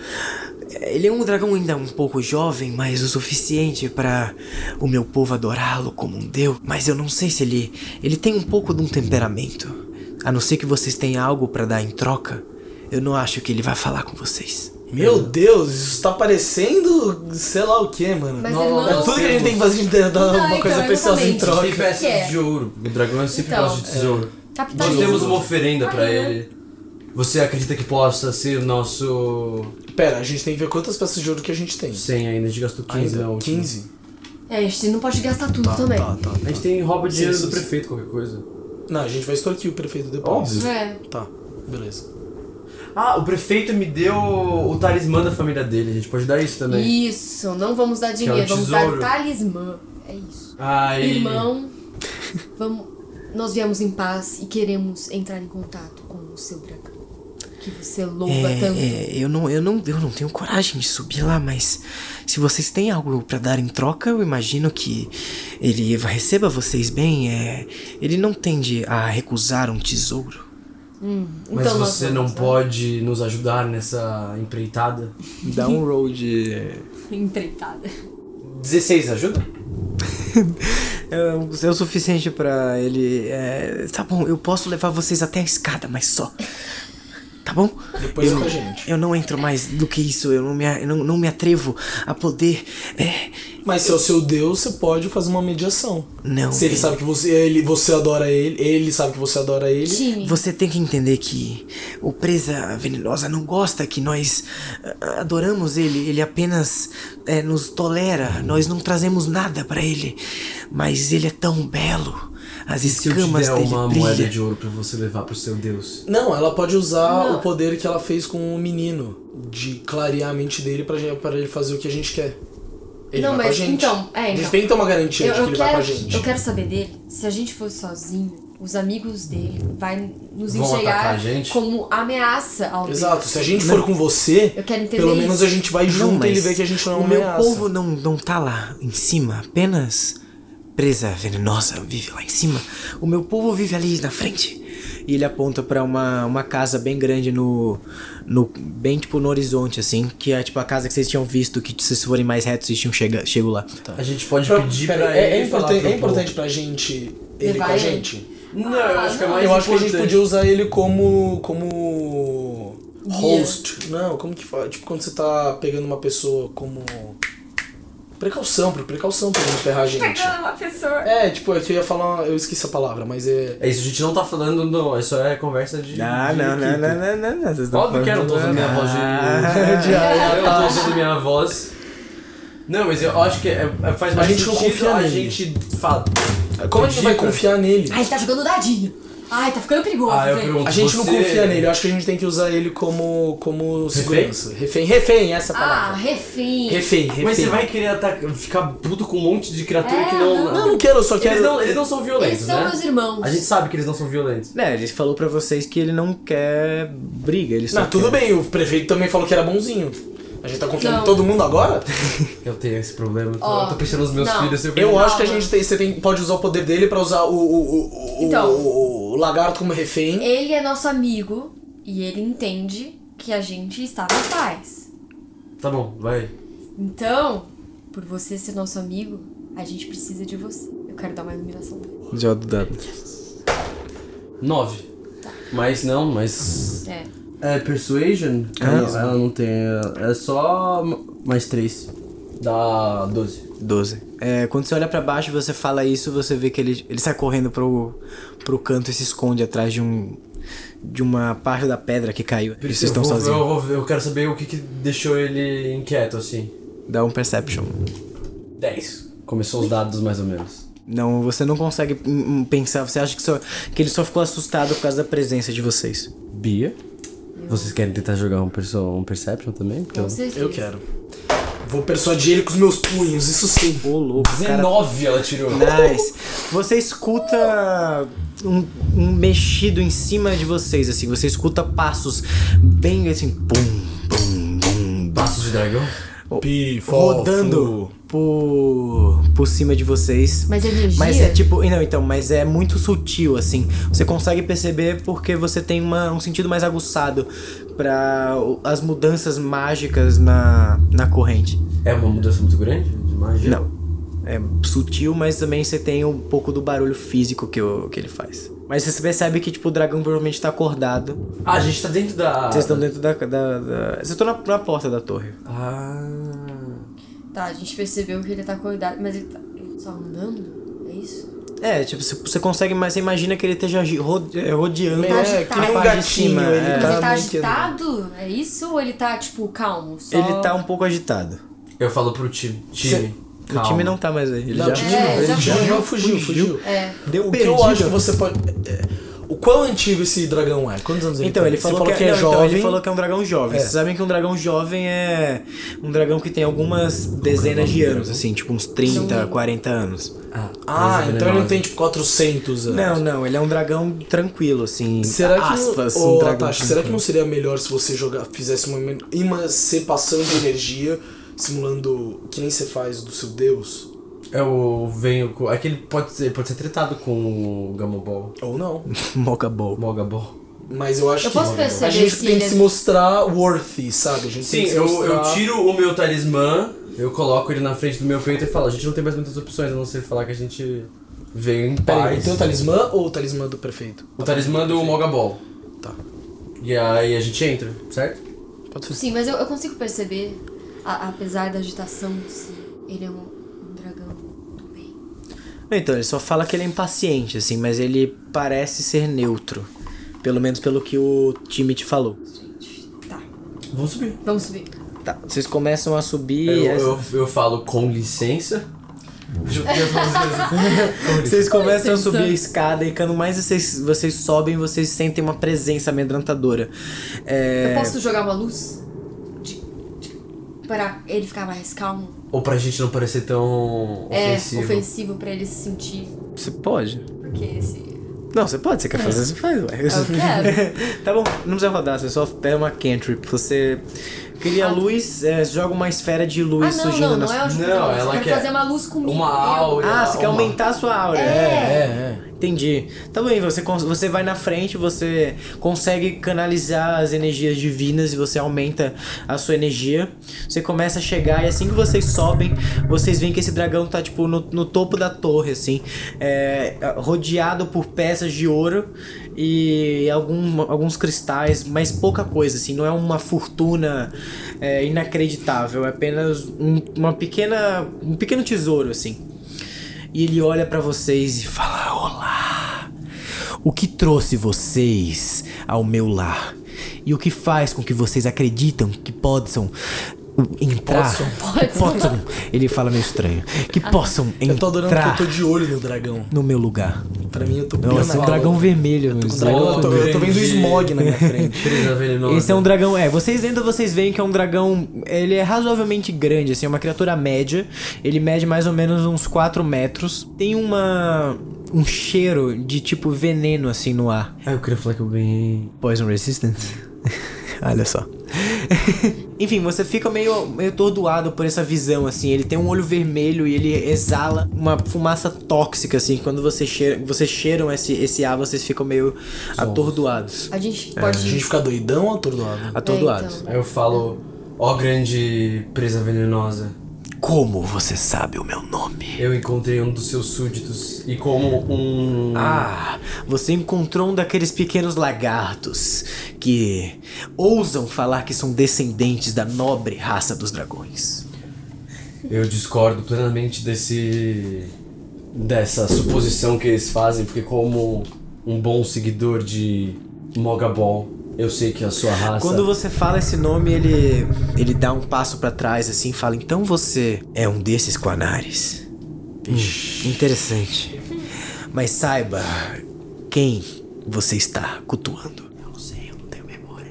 Ele é um dragão ainda um pouco jovem, mas o suficiente pra o meu povo adorá-lo como um deus. Mas eu não sei se ele. Ele tem um pouco de um temperamento. A não ser que vocês tenham algo pra dar em troca, eu não acho que ele vai falar com vocês. Meu Deus, isso tá parecendo sei lá o que, mano. Mas, irmão... É tudo que a gente tem que fazer de dar Não, uma então, coisa preciosa em troca. Tem peças que é? de ouro. O dragão sempre Então. gosta de tesouro. Nós temos uma oferenda pra Ah, ele. Você acredita que possa ser o nosso. Pera, a gente tem que ver quantas peças de ouro que a gente tem. 100 ainda? A gente gastou 15 Ainda? na última. 15? É, a gente não pode gastar tudo também. Tá, tá, A tá. gente tem rouba de dinheiro sim, do sim. prefeito, qualquer coisa. Não, a gente vai extorquir o prefeito depois. Óbvio. É. Tá, beleza. Ah, o prefeito me deu o talismã da família dele. A gente pode dar isso também. Isso, não vamos dar dinheiro, é o vamos dar tesouro. talismã. É isso. Ai. Irmão, vamos, nós viemos em paz e queremos entrar em contato com o seu dragão. Que você louva tanto. É, eu não, eu não, eu não tenho coragem de subir lá, mas se vocês têm algo pra dar em troca, eu imagino que ele receba vocês bem. É, ele não tende a recusar um tesouro. Mas Então nós você não pode nos ajudar nessa empreitada? Dá um roll de Empreitada. 16 ajuda? É, o- suficiente pra ele. é, tá bom, eu posso levar vocês até a escada, mas só. Tá bom? Depois eu, é com a gente. Eu não entro mais do que isso, eu não me, eu não, não me atrevo a poder. É, Mas se é o seu Deus, você pode fazer uma mediação. não. Se ele é, sabe que você, ele, você adora ele, ele sabe que você adora ele. Time. Você tem que entender que o presa venenosa não gosta que nós ah, adoramos ele. Ele apenas eh, nos tolera. Nós não trazemos nada pra ele. Mas ele é tão belo. As Se eu te escamas der dele uma brilham. moeda de ouro pra você levar pro seu deus. Não, ela pode usar Não. o poder que ela fez com o menino. De clarear a mente dele pra ele fazer o que a gente quer. Ele Não, vai com a mas gente. então, é, A gente então. tem ter uma garantia Eu, de que ele vai com a quero, gente. eu quero saber dele. Se a gente for sozinho, os amigos dele vai nos Vão enxergar a gente? como ameaça ao Exato, se a gente for com você, Eu quero entender pelo menos isso. a gente vai Não, junto e ele vê que a gente não é o uma meu ameaça. povo não, não tá lá em cima, apenas presa venenosa vive lá em cima. O meu povo vive ali na frente. E ele aponta pra uma, uma casa bem grande no, no. bem tipo no horizonte, assim. Que é tipo a casa que vocês tinham visto, que se vocês forem mais retos, vocês tinham chega, chego lá. A gente pode Pra- pedir pera, pra é, ele. é falar importante, pro é importante pra gente ele Levar com a gente? Não, eu acho que é mais eu acho que a gente podia usar ele como. como. host. Não, como que fala? Tipo quando você tá pegando uma pessoa como. Precaução, por precaução pra não ferrar a gente. uma pessoa. É, tipo, é que eu ia falar. Eu esqueci a palavra, mas é. É isso, a gente não tá falando, não. Isso é conversa de. Ah, de não, não, não, não, não, não. Vocês Óbvio que eu não tô usando minha voz de. Eu não tô usando minha voz. Não, mas eu acho que é- é- faz mais gente não sentido confia a nele. gente fala. Como a gente vai confiar nele? Ai, tá jogando dadinho. Ai, tá ficando perigoso, Ah, eu pergunto. A gente não Você- confia nele, eu acho que a gente tem que usar ele como, como segurança. Refém, refém, essa Ah, palavra. refém. refém, refém. Mas você vai querer atacar, ficar puto com um monte de criatura É, que não. não. Não, não quero, eu só quero. Eles não, eles não são violentos, Eles são né? meus irmãos. A gente sabe que eles não são violentos. É, ele falou pra vocês que ele não quer briga, ele só Não, tudo quer- bem, o prefeito também falou que era bonzinho. A gente tá confiando em todo mundo agora? Eu tenho esse problema. eu tô- Ó, eu tô pensando nos meus não. filhos. Eu, Eu acho que a gente tem, você tem, pode usar o poder dele pra usar o, o, o, o, Então. o, o lagarto como refém. Ele é nosso amigo e ele entende que a gente está em paz. Tá bom, vai. Então, por você ser nosso amigo, a gente precisa de você. Eu quero dar uma iluminação. Joga do dado. Nove. Mas não, mas. É. É Persuasion? Ah, ela não tem. É só mais três. Dá 12. 12. É, quando você olha pra baixo e você fala isso, você vê que ele, ele sai correndo pro, pro canto e se esconde atrás de um. de uma parte da pedra que caiu. E vocês estão eu, vou- sozinhos. eu, ver- eu quero saber o que, que deixou ele inquieto assim. Dá um perception. 10. Começou os dados mais ou menos. Não, você não consegue hum, hum, pensar, você acha que, só, que ele só ficou assustado por causa da presença de vocês. Bia? Vocês querem tentar jogar um, perso um Perception também? Porque Com eu- certeza. Eu quero. Vou persuadir ele com os meus punhos, isso sim. Ô, louco, cara. 19 ela tirou. Nice. Você escuta um, um mexido em cima de vocês, assim. Você escuta passos bem assim, pum, pum, bum, Passos de dragão? Pifofo. rodando por, por cima de vocês. Mas energia. Mas é tipo, não, então, mas é muito sutil, assim. Você consegue perceber porque você tem uma, um sentido mais aguçado para as mudanças mágicas na, na corrente. É uma mudança muito grande de magia? Não. É sutil, mas também você tem um pouco do barulho físico que, o, que ele faz. Mas você percebe que, tipo, o dragão provavelmente tá acordado. Ah, a gente tá dentro da. Vocês estão dentro da. da, da... Vocês estão na, na porta da torre. Ah. Tá, a gente percebeu que ele tá acordado, mas ele tá ele só andando? É isso? É, tipo, você, consegue, mas você imagina que ele esteja gi- ro- é, rodeando. Tá É, agitado. que nem um Parte de gatinho, cima, ele é. Mas tá ele tá que- agitado? É isso? Ou ele tá, tipo, calmo? Só... Ele tá um pouco agitado. Eu falo pro time. time. O time não tá mais aí. Ele Não, já... o time É, ele já já, já fugiu, fugiu. É. Deu O que eu acho que você pode. é, o quão antigo esse dragão é? Quantos anos ele Então, tem? ele Você falou, que, é, é não, então, jovem. ele falou que é um dragão jovem. É. Vocês sabem que um dragão jovem é um dragão que tem algumas dezenas de anos, assim, tipo uns 30, 40 anos. Ah, Coisa então ele não tem tipo 400 anos. Não, não, ele é um dragão tranquilo, assim. Será que, aspas, não, um Ô, dragão será que não seria melhor se você jogar, fizesse uma emancipação de energia, simulando que nem você faz do seu deus? Eu venho com. É que ele pode ser, pode ser tratado com o Gamma Ball. Ou não. Moca Ball. Moga Ball. Mas eu acho Eu que posso perceber a gente tem ele que é- se mostrar worthy, sabe? A gente Sim, tem que se eu, mostrar... eu tiro o meu talismã, eu coloco ele na frente do meu peito e falo, a gente não tem mais muitas opções, a não ser falar que a gente veio em Peraí, paz. o teu talismã ou o talismã do prefeito? O talismã do Moga Ball. Tá. E aí a gente entra, certo? Pode ser. Sim, mas eu, eu consigo perceber, a- apesar da agitação, se ele é um, um dragão do bem. Então, ele só fala que ele é impaciente, assim, mas ele parece ser neutro. Pelo menos pelo que o time te falou. Tá, Vamos subir. vamos subir. Tá, vocês começam a subir. Eu, essa- eu, eu falo com licença. Assim. Vocês começam a subir a escada e quando mais vocês, vocês sobem, vocês sentem uma presença amedrontadora. É... Eu posso jogar uma luz? Para ele ficar mais calmo? Ou pra gente não parecer tão ofensivo. É, ofensivo pra ele se sentir. Você pode? Porque esse. Não, você pode, você quer fazer, você faz, ué. Eu quero. tá bom, não precisa rodar, você só pega uma cantrip. Você cria Ah, luz, é, joga uma esfera de Ah, luz não, surgindo não, na não é o tipo Não, ela quer fazer uma luz comigo. uma aura. Ah, você quer uma- aumentar a sua aura. É. É, é. Entendi. Tá bem, você, você vai na frente, você consegue canalizar as energias divinas e você aumenta a sua energia. Você começa a chegar e assim que vocês sobem, vocês veem que esse dragão tá tipo no, no topo da torre, assim, é, rodeado por peças de ouro e algum, alguns cristais, mas pouca coisa, assim, não é uma fortuna é, inacreditável, é apenas um, uma pequena, um pequeno tesouro, assim. E ele olha pra vocês e fala: Olá! O que trouxe vocês ao meu lar? E o que faz com que vocês acreditam que possam entrar? Possam. Que. Ele fala meio estranho. Que possam Eu tô adorando que entrar eu tô de olho no dragão. no meu lugar. Pra mim, eu tô Nossa, é um dragão vermelho. Um meu. dragão, eu, tô, eu tô vendo smog na minha frente. Esse é um dragão, é, vocês ainda vocês veem que é um dragão, ele é razoavelmente grande, assim, é uma criatura média, ele mede mais ou menos uns 4 metros, tem uma, um cheiro de tipo veneno, assim, no ar. Ah, eu queria falar que eu ganhei. Poison Resistance? Olha só. Enfim, você fica meio, meio atordoado por essa visão, assim. Ele tem um olho vermelho e ele exala uma fumaça tóxica, assim. Quando você cheira, vocês cheiram esse, esse ar, vocês ficam meio atordoados. A gente A pode. gente fica doidão ou atordoado? Atordoados. então. Aí eu falo, ó grande presa venenosa. Como você sabe o meu nome? Eu encontrei um dos seus súditos e como um. Ah, você encontrou um daqueles pequenos lagartos que ousam falar que são descendentes da nobre raça dos dragões. Eu discordo plenamente desse. dessa suposição que eles fazem, porque como um bom seguidor de Mogabol, eu sei que a sua raça. Quando você fala esse nome, ele ele dá um passo pra trás assim, e fala: "Então você é um desses Quanares?" Hum, interessante. Mas saiba quem você está cultuando. Eu não sei, eu não tenho memória.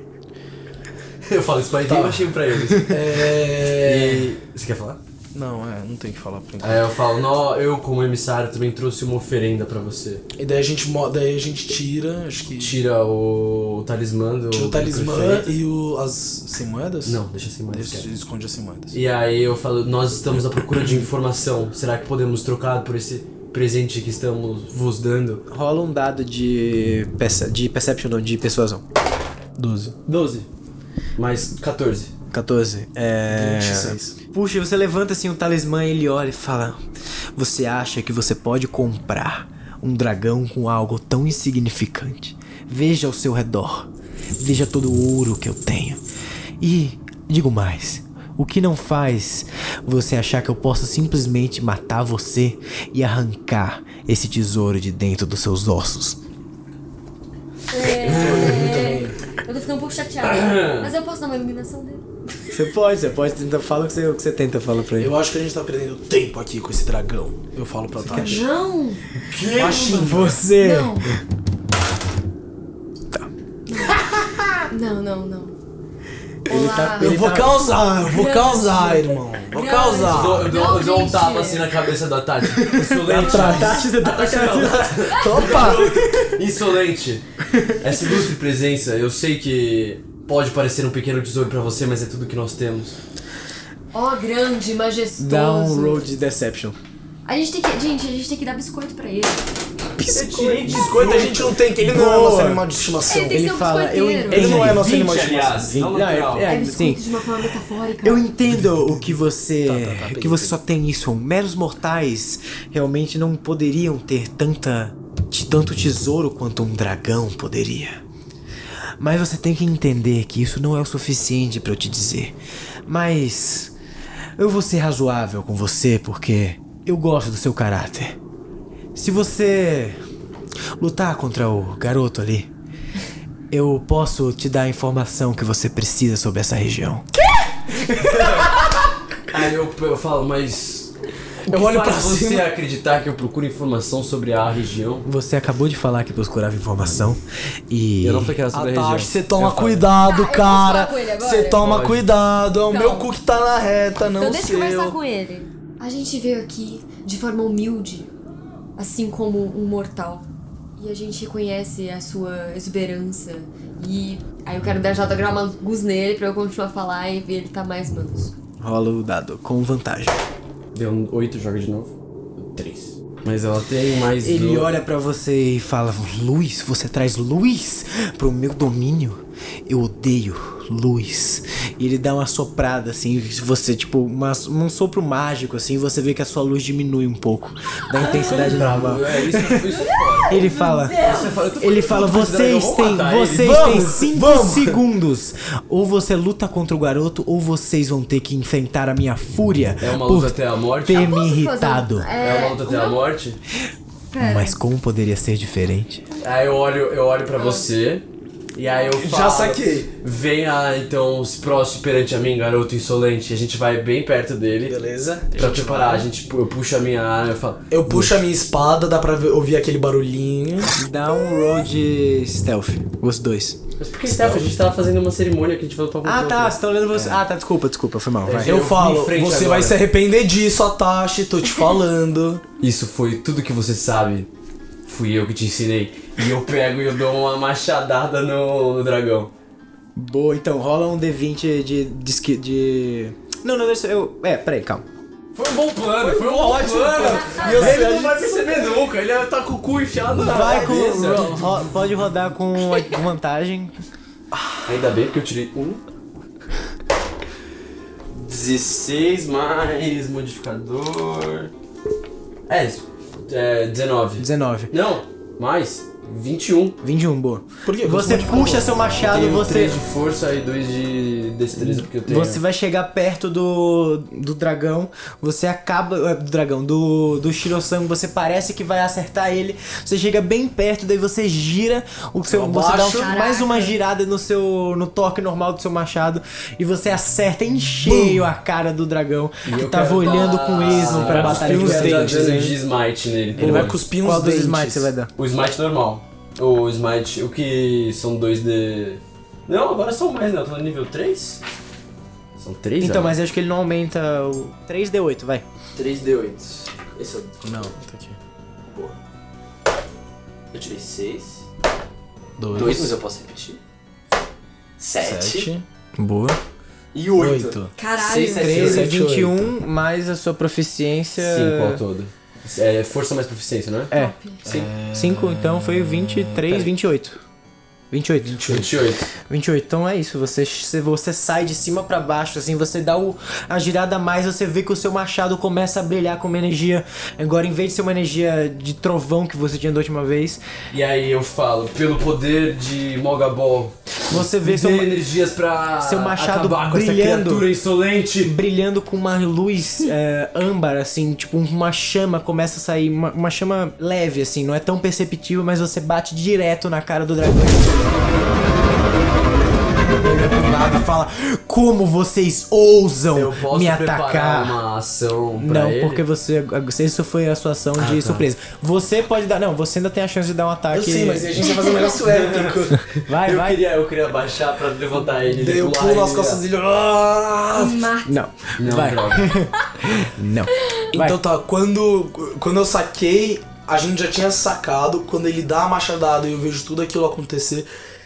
eu falo isso bem baixinho pra eles. É. E. Você quer falar? Não, é, não tem o que falar por enquanto. Aí eu falo, não, eu como emissário também trouxe uma oferenda pra você. E daí a gente, mo- daí a gente tira, acho que. Tira o, o talismã do. Tira o do talismã prefeito. e o, as 100 moedas? Não, deixa assim mais. Deixa, esconde as 100 moedas. E aí eu falo, nós estamos à procura de informação. Será que podemos trocar por esse presente que estamos vos dando? Rola um dado de perce- de perception não, de persuasão. 12. 12. Mais 14. 14. É. 26. Puxa, você levanta assim o talismã e ele olha e fala: Você acha que você pode comprar um dragão com algo tão insignificante? Veja ao seu redor. Veja todo o ouro que eu tenho. E digo mais. O que não faz você achar que eu posso simplesmente matar você e arrancar esse tesouro de dentro dos seus ossos? É... Eu tô ficando um pouco chateada. Mas eu posso dar uma iluminação dele. Você pode, você pode tentar. Fala o que você, o que você tenta, fala pra ele. Eu acho que a gente tá perdendo tempo aqui com esse dragão. Eu falo pra Tasha. Não! Baixinho. Você. Não! Não, não, não. Olá. Eu vou causar, eu vou causar, irmão. Vou Grande. Eu causar. dou, eu dou- eu dou um tapa assim na cabeça da Tati. Insolente. Tati, você tá Opa! Insolente. Essa ilustre presença, eu sei que pode parecer um pequeno tesouro pra você, mas é tudo que nós temos. Ó, grande, majestoso. De deception. A gente tem que. Gente, a gente tem que dar biscoito pra ele. Biscoito a gente não tem, que ele não é nosso animal de estimação. Ele tem que Ele ser um fala, eu biscoiteiro. Ele não é nosso 20, animal de estimação. aliás. Não, Não, natural. é- É sim. biscoito de uma forma metafórica. Eu entendo o que você. Tá, tá, tá, que você só tem isso. Meros mortais realmente não poderiam ter tanta. de tanto tesouro quanto um dragão poderia. Mas você tem que entender que isso não é o suficiente pra eu te dizer. Mas eu vou ser razoável com você porque eu gosto do seu caráter. Se você lutar contra o garoto ali, eu posso te dar a informação que você precisa sobre essa região. Aí eu, eu falo, mas. O Eu que olho faz pra você cima. acreditar que eu procuro informação sobre a região? Você acabou de falar que procurava informação e Eu não falei que era sobre a região. Você toma Eu cuidado, Tá, cara. Você toma Pode. cuidado. É o Então. meu cu que tá na reta, não Então deixa eu conversar seu. com ele. A gente veio aqui de forma humilde, assim como um mortal. E a gente reconhece a sua exuberância. E aí eu quero dar J Gramagus nele pra eu continuar a falar e ver ele tá mais manso. rola o dado com vantagem. Deu um 8, joga de novo. 3. Mas ela tem mais. Ele do- olha pra você e fala: Luz, você traz luz pro meu domínio? Eu odeio luz. E ele dá uma soprada assim, você, tipo, uma, um sopro mágico assim, você vê que a sua luz diminui um pouco da intensidade normal. É, é foda. Ele fala, ele fala, vocês têm, matar ele." vocês têm cinco vamos. segundos. Ou você luta contra o garoto, ou vocês vão ter que enfrentar a minha fúria É uma por luta até a morte? ter me irritado. É uma luta até a morte? Mas como poderia ser diferente? Aí eu olho, eu olho pra você. E aí eu falo. Já saquei. Venha então se proste perante a mim, garoto insolente. A gente vai bem perto dele. Beleza? Pra preparar, a gente, eu puxo a minha arma e falo. Eu puxo a minha espada, dá pra ouvir aquele barulhinho. Dá um roll de stealth, os dois. Mas por que Steph? A gente tava fazendo uma cerimônia que a gente voltou Ah, tá, você tá olhando você. Ah, tá, desculpa, desculpa, foi mal. Vai. Eu Eu falo, você agora. vai se arrepender disso, Atashi, tô te falando. Isso foi tudo que você sabe. Fui eu que te ensinei. E eu pego e eu dou uma machadada no, no dragão. Boa, então rola um D20 de. de. de... Não, não, deixa eu. É, peraí, calma. Foi um bom plano, foi, um ótimo plano. E eu sei, Ele não vai perceber nunca, ele tá com o cu enfiado na Vai com. cabeça. ro- pode rodar com vantagem. Ainda bem que eu tirei um. 16 mais modificador. É, é 19. 19. Não, mais 21. 21, boa. Por quê? Você puxa seu machado, Tenho você. 3 de força e 2 de destreza, porque eu tenho. Você vai chegar perto do, do dragão, você acaba. é, Do dragão, do, do Shirosang, você parece que vai acertar ele. Você chega bem perto, daí você gira o seu. Eu Você dá um- abaixo. mais uma girada no seu. no toque normal do seu machado e você acerta em cheio a cara do dragão que eu tava olhando dar- com esmo pra batalha de uns dentes. né? de smite nele. Ele vai cuspir uns Qual dos dentes. smites você vai dar? O smite normal. O smite, o que são 2 de. Não, agora são mais, né? Eu tô no nível 3? São 3? Então, mas eu acho que ele não aumenta o. 3D8, vai. 3d8. Esse é o. Não, tá aqui. Eu tirei 6. Dois. 2, mas eu posso repetir. 7. Sete. Boa. E 8. Oito. Caralho. Seis, sete, 13, sete, 21, mais a sua proficiência. 5 ao todo. É força mais proficiência, não é? É. 5, então foi 23, 28. 28. 28. 28. Então é isso, você, se você sai de cima pra baixo, assim, você dá o, a girada a mais, você vê que o seu machado começa a brilhar com uma energia. Agora, em vez de ser uma energia de trovão que você tinha da última vez, E aí eu falo, pelo poder de Mogabol, você vê seu, energias pra seu machado brilhando. brilhando com uma luz é, âmbar, assim, tipo uma chama começa a sair, uma, uma chama leve, assim, não é tão perceptível, mas você bate direto na cara do dragão. Do nada fala, como vocês ousam Eu posso me preparar atacar? uma ação pra Não, ele? porque você. Isso foi a sua ação de tá. surpresa. Você pode dar. Não, você ainda tem a chance de dar um ataque. Eu sei, mas a gente vai fazer um negócio épico. Vai, eu, vai. queria, eu queria baixar pra levantar ele. Daí eu pulo nas costas dele. Ah! Mata. Não. Não, vai. Não. Vai. Então tá, quando, quando eu saquei, a gente já tinha sacado. Quando ele dá a machadada e eu vejo tudo aquilo acontecer,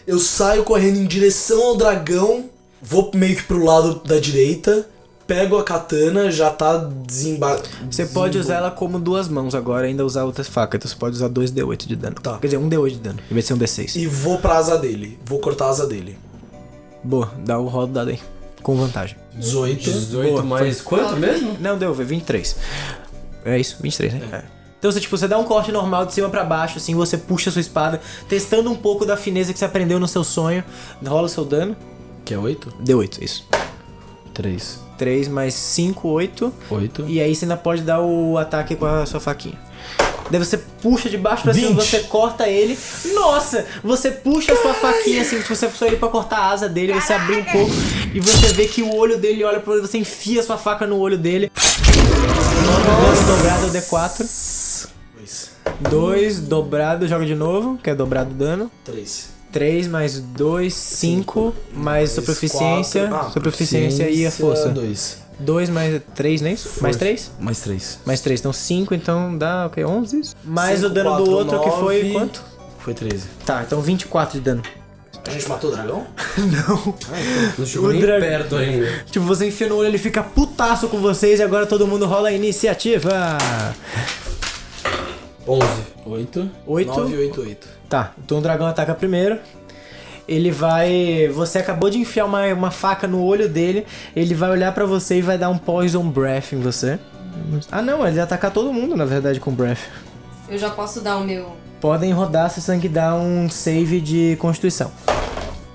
eu saio correndo em direção ao dragão, vou meio que pro lado da direita, pego a katana, já tá desemba... Você pode usar ela como duas mãos agora, ainda usar outra faca. Então você pode usar 2d8 de dano. Tá. Quer dizer, um d8 de dano. Em vez de ser um d6. E vou pra asa dele. Vou cortar a asa dele. Boa, dá o rodo dado aí. Com vantagem. 18. 18 Boa, mais quanto mesmo? Não, deu, foi 23. É isso, 23, né? É. Então você, tipo, você dá um corte normal de cima pra baixo, assim, você puxa a sua espada, testando um pouco da fineza que você aprendeu no seu sonho. Rola o seu dano. Que é 8? Deu 8, isso. 3. 3 mais 5, 8. 8. E aí você ainda pode dar o ataque com a sua faquinha. Daí você puxa de baixo pra cima, 20. você corta ele. Nossa! Você puxa a sua faquinha assim, se você for ele pra cortar a asa dele, você abrir um pouco e você vê que o olho dele olha pra você, você enfia a sua faca no olho dele. Nossa. dobrado é o D4. 2. 2 dobrado, joga de novo, que é dobrado o dano. 3. 3 mais 2, 5, mais sua proficiência. Ah, sua proficiência e a força. 2. 2 mais 3, não é isso? Mais 3? Mais 3. Mais 3, então 5, então dá o quê? 11 isso? Mais Cinco, o dano do quatro, outro que foi nove. quanto? Foi 13. Tá, então 24 de dano. A gente matou o dragão? Não. Não chegou O nem dra- perto ainda. Tipo, você enfia no olho, ele fica putaço com vocês e agora todo mundo rola a iniciativa. 11. 8. Oito. 9, 8, 8. Tá, então o dragão ataca primeiro. Ele vai. Você acabou de enfiar uma, uma faca no olho dele. Ele vai olhar pra você e vai dar um Poison Breath em você. Ah, não, ele vai atacar todo mundo, na verdade, com Breath. Eu já posso dar o meu. Podem rodar se sangue dá um save de constituição.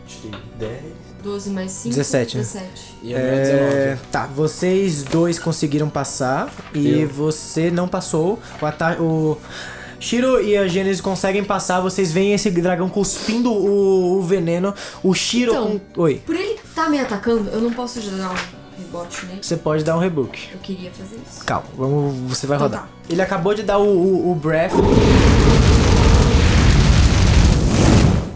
Tirei 10. 12 mais 5. 17, né? 17. E a minha é É, 19. tá, vocês dois conseguiram passar e Eu. você não passou. O, ata- o Shiro e a Gênesis conseguem passar. Vocês veem esse dragão cuspindo o, o veneno. O Shiro Então. com. Oi. Por ele tá me atacando, eu não posso dar um rebote nele. Você pode dar um rebook. Eu queria fazer isso. Calma, vamos, você vai Então rodar. tá. Ele acabou de dar o, o, o breath.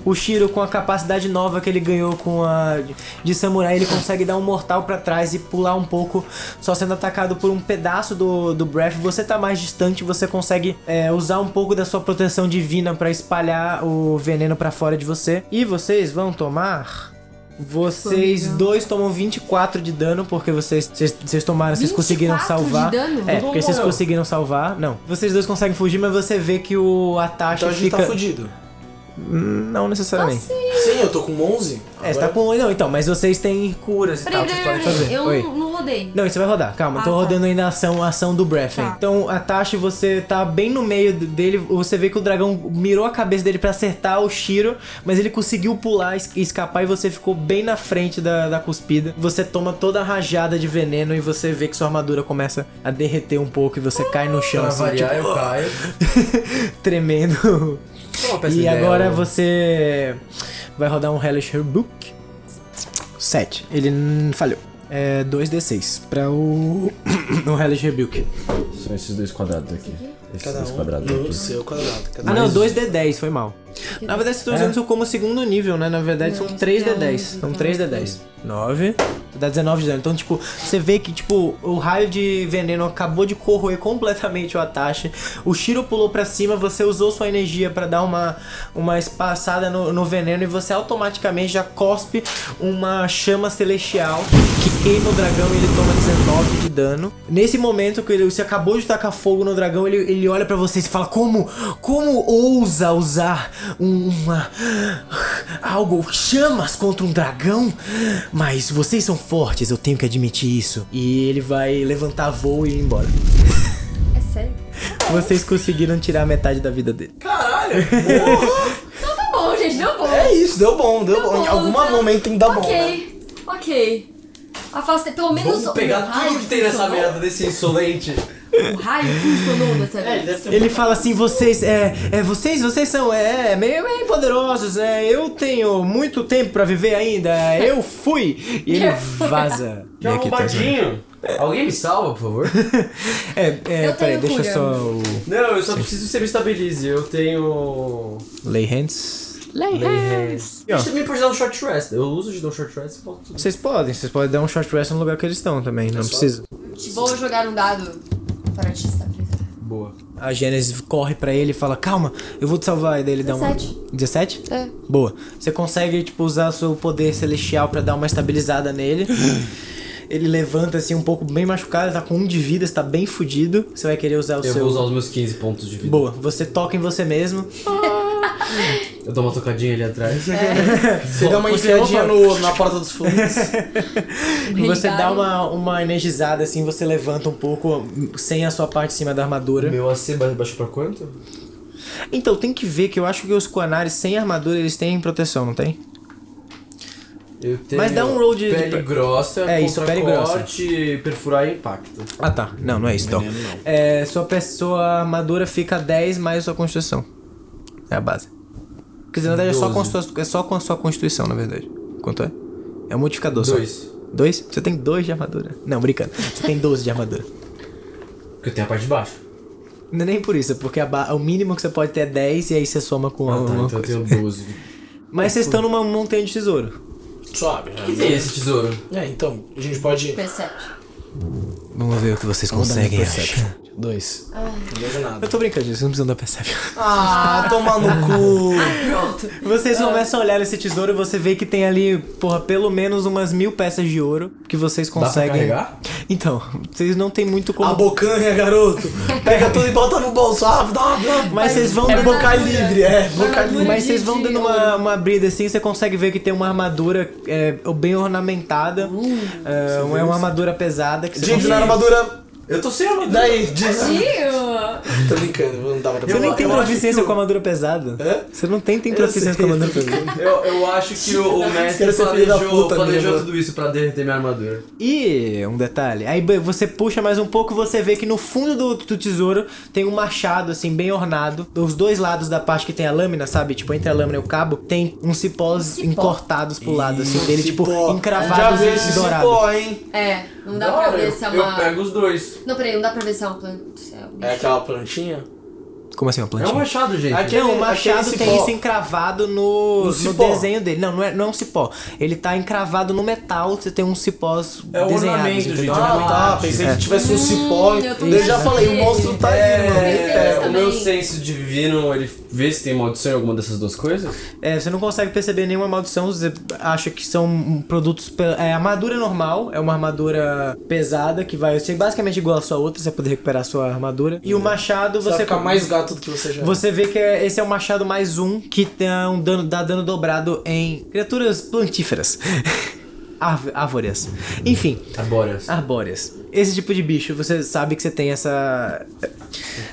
O Shiro, com a capacidade nova que ele ganhou com a de samurai, ele consegue dar um mortal pra trás e pular um pouco, só sendo atacado por um pedaço do, do breath. Você tá mais distante, você consegue é, usar um pouco da sua proteção divina pra espalhar o veneno pra fora de você. E vocês vão tomar. Vocês dois tomam 24 de dano, porque vocês, vocês, vocês tomaram, vocês conseguiram 24 de salvar. dano? É, porque vocês conseguiram salvar. Não. Vocês dois conseguem fugir, mas você vê que o Atashi Então a gente fica. tá fudido. Não necessariamente. Sim, eu tô com 11. É, você tá com. Não, então, mas vocês têm curas e tal, que vocês podem fazer. Eu Oi. não, rodei. Não, isso vai rodar, calma, Ah, tô tá. rodando ainda a ação, a ação do Breath Tá. Então, a Tashi, você tá bem no meio dele, você vê que o dragão mirou a cabeça dele pra acertar o Shiro, mas ele conseguiu pular e escapar e você ficou bem na frente da, da cuspida. Você toma toda a rajada de veneno e você vê que sua armadura começa a derreter um pouco e você cai no chão, Pra assim, variar, tipo, eu caio. tremendo. E de agora dela. você vai rodar um Hellish Book. 7. Ele falhou. É 2d6 pra o. o Hellish Rebuke. São esses dois quadrados aqui. Esses Cada dois um quadrados no aqui. seu quadrado. Cada Ah, não, 2d10, foi mal. Na verdade, vocês estão usando É. isso como segundo nível, né? Na verdade, Não, são isso aqui é 3d10. um- São então 3d10. 9. Dá 19 de dano. Então, tipo, você vê que, tipo, o raio de veneno acabou de corroer completamente o Atashi. O Shiro pulou pra cima, você usou sua energia pra dar uma, uma espaçada no, no veneno e você automaticamente já cospe uma chama celestial que queima o dragão e ele toma 19 de dano. Nesse momento que ele, você acabou de tacar fogo no dragão, ele, ele olha pra vocês e fala: Como? Como ousa usar um- uma. algo, chamas contra um dragão? Mas vocês são fortes, eu tenho que admitir isso. E ele vai levantar voo e ir embora. É sério? Vocês conseguiram tirar metade da vida dele. Caralho! Então tá bom, gente, deu bom. é isso, deu bom, deu Deu bom. Em algum tá? momento tem que dar bom. né? Ok, ok. Afastei, pelo menos Vamos pegar tudo que tem nessa merda desse insolente. O raio funcionou dessa vez. Ele fala assim, vocês, é, é, vocês, vocês são, é, meio, meio poderosos, é, eu tenho muito tempo pra viver ainda, eu fui. E ele vaza. Que arrombadinho. Alguém me salva, por favor? É, é, Eu peraí, tenho deixa cura. só o... Não, eu só preciso que você me estabilize. Eu tenho. Lay hands. Lay hands. A gente também pode dar um short rest. Eu uso de dar um short rest e volto tudo. Vocês podem, vocês podem dar um short rest no lugar que eles estão também, não precisa. Vou jogar um dado para te estabilizar. Boa. A Gênesis corre pra ele e fala, calma, eu vou te salvar. E daí ele dá uma... 17. 17? É. Boa. Você consegue, tipo, usar seu poder celestial pra dar uma estabilizada nele. Ele levanta assim um pouco bem machucado, ele tá com um de vida, está bem fudido. Você vai querer usar o Eu seu. vou usar os meus 15 pontos de vida. Boa, você toca em você mesmo. Eu dou uma tocadinha ali atrás. Você dá uma enfiadinha no, na porta dos fundos. Você dá uma, uma energizada assim, você levanta um pouco sem a sua parte de cima da armadura. Meu AC ba- baixou pra quanto? Então, tem que ver que eu acho que os Kuanaris sem armadura eles têm proteção, não tem? Eu tenho Mas dá um roll de- pele de- grossa, É, isso, pele grossa. corte, perfurar e impacto. Ah tá, não, não é isso então. Não. É, sua, pe- sua armadura fica 10 mais a sua constituição. É a base. Quer dizer, na verdade é só, 12. constitu- é só com a sua constituição, na verdade. Quanto é? É um modificador só. Dois. Dois? Você tem dois de armadura. Não, brincando. Você tem 12 de armadura. Porque eu tenho a parte de baixo. Não é nem por isso, é porque a ba- o mínimo que você pode ter é 10 e aí você soma com Ah, tá, alguma então eu coisa. tenho 12. Mas vocês estão numa montanha de tesouro. Suave. O que tem esse tesouro? É, então, a gente pode. Percept. Vamos ver o que vocês Vamos dar conseguem. Dois. Não vejo nada. Eu tô brincando, vocês não precisam da Perception. Ah, toma no cu. Pronto. Vocês começam a olhar esse tesouro e você vê que tem ali, porra, pelo menos umas mil peças de ouro que vocês Dá pra conseguem. carregar? Então, vocês não tem muito como. A bocanha, garoto. Pega tudo e bota no bolso. Ah, dá, dá. Mas vocês vão É dando. boca livre, é. Boca livre. Mas vocês vão dando uma, uma abrida assim, você consegue ver que tem uma armadura é, bem ornamentada. é, é uma armadura pesada que você na armadura. Eu tô sem armadura. Daí, diz. Tô brincando, não dava pra Você nem Eu- tem eu proficiência com armadura pesada. Hã? Você não tem, tem Eu proficiência com armadura pesada. Eu, eu acho que o, o mestre filho da planejou, planejou tudo isso pra derreter minha armadura. E um detalhe, aí você puxa mais um pouco, você vê que no fundo do, do tesouro tem um machado assim bem ornado. Dos dois lados da parte que tem a lâmina, sabe? Tipo, entre a lâmina e o cabo, tem uns cipós Cipó. encortados pro lado assim dele, tipo, Cipó. Já encravados vi e esse dourados. cipó, hein? É, não dá Da pra ver eu, se é eu uma. pego os dois. Não, peraí, não dá pra ver se é uma planta. é um. É aquela plantinha? Como assim, uma É plantinha? um machado, gente. Aqui- Não, o machado tem isso encravado no, No no desenho dele. Não, não é, não é um cipó. Ele tá encravado no metal, você tem uns cipós É um desenhados. ornamento, gente. Ah, tá. Pensei que tivesse um cipó. Hum, eu já falei, o monstro tá aí, mano. Senso divino, ele vê se tem maldição em alguma dessas duas coisas? É, você não consegue perceber nenhuma maldição, você acha que são produtos. É, armadura normal, é uma armadura pesada que vai ser basicamente igual a sua outra, você vai poder recuperar a sua armadura. E o machado Você vai você. ficar mais gato do que você já é. Você vê que é- esse é o machado mais um que dá, um dano, dá dano dobrado em criaturas plantíferas. Árv- Árvores. Enfim, Arbóreas. arbóreas. Esse tipo de bicho, você sabe que você tem essa.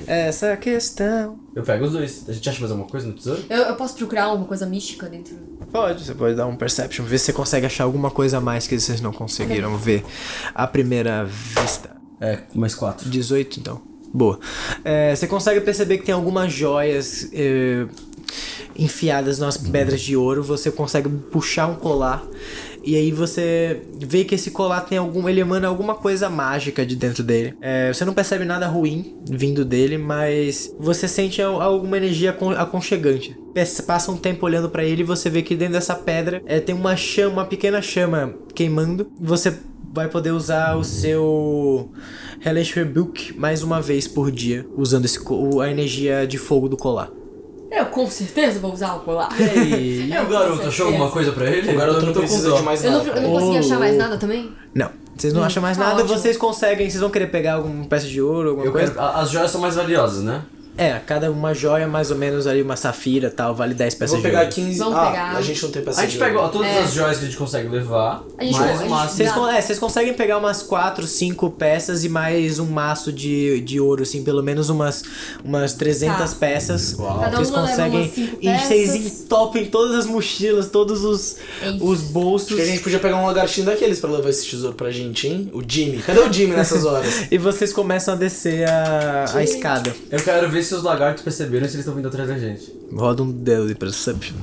Essa questão. Eu pego os dois. A gente acha mais alguma coisa no tesouro? Eu, eu posso procurar alguma coisa mística dentro. Pode, você pode dar um perception, ver se você consegue achar alguma coisa a mais que vocês não conseguiram ver à primeira vista. É, mais quatro. 18, então. Boa. É, você consegue perceber que tem algumas joias é, enfiadas nas pedras de ouro. Você consegue puxar um colar. E aí você vê que esse colar tem algum. Ele emana alguma coisa mágica de dentro dele. É, você não percebe nada ruim vindo dele, mas você sente al- alguma energia acon- aconchegante. Passa um tempo olhando pra ele e você vê que dentro dessa pedra é, tem uma chama, uma pequena chama queimando. Você vai poder usar o seu Hellish Rebuke mais uma vez por dia, usando esse, a energia de fogo do colar. Eu com certeza vou usar o colar. E o garoto, achou alguma coisa pra ele? O garoto Eu não dó. de mais Eu nada. não, eu não ele. consegui achar mais nada também? Não, vocês não acham mais tá nada, ótimo. vocês conseguem, vocês vão querer pegar alguma peça de ouro, alguma Eu coisa? quero, as joias são mais valiosas, né? É, cada uma joia, mais ou menos ali, uma safira tal, vale 10 Eu peças vou de pegar ouro. 15. Vamos ah, pegar. a gente não tem peça A gente de pega ó, todas É. as joias que a gente consegue levar, A gente mais não- a o gente- máximo. Vocês, con- é, vocês conseguem pegar umas 4, 5 peças e mais um maço de, de ouro, assim, pelo menos umas, umas 300 Tá. peças. Cada Vocês uma leva conseguem. umas cinco E vocês peças. entopem todas as mochilas, todos os, É isso. os bolsos. Que a gente podia pegar um lagartinho daqueles pra levar esse tesouro pra gente, hein? O Jimmy. Cadê o Jimmy nessas horas? E vocês começam a descer a, a escada. Eu quero ver se os lagartos perceberam se eles estão vindo atrás da gente. Roda um dedo de perception.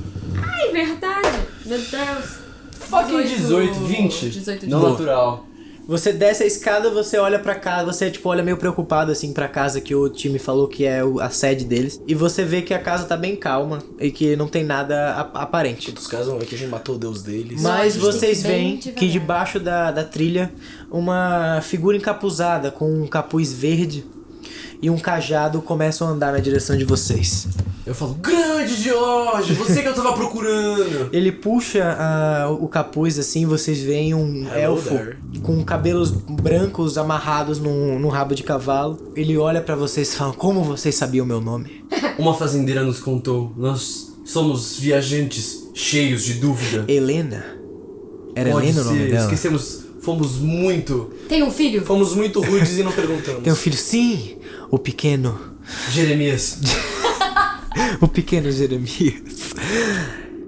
Ai, verdade. Meu Deus. Fucking 18, 20. 18, Não 18. natural. Você desce a escada, você olha pra cá, você tipo olha meio preocupado assim pra casa que o time falou que é o- a sede deles. E você vê que a casa tá bem calma e que não tem nada aparente. Os caras vão ver que a gente matou o deus deles. Mas vocês veem que debaixo da, da trilha uma figura encapuzada com um capuz verde e um cajado começam a andar na direção de vocês. Eu falo, grande George, você que eu tava procurando. Ele puxa ah, o capuz assim, vocês veem um Hello elfo there. com cabelos brancos amarrados num, num rabo de cavalo. Ele olha pra vocês e fala: Como vocês sabiam o meu nome? Uma fazendeira nos contou. Nós Somos viajantes cheios de dúvida. Helena? Era Pode Helena o nome ser, dela? esquecemos. Fomos muito. Tem um filho? Fomos muito rudes e não perguntamos. Tem um filho? Sim! O pequeno. Jeremias. O pequeno Jeremias.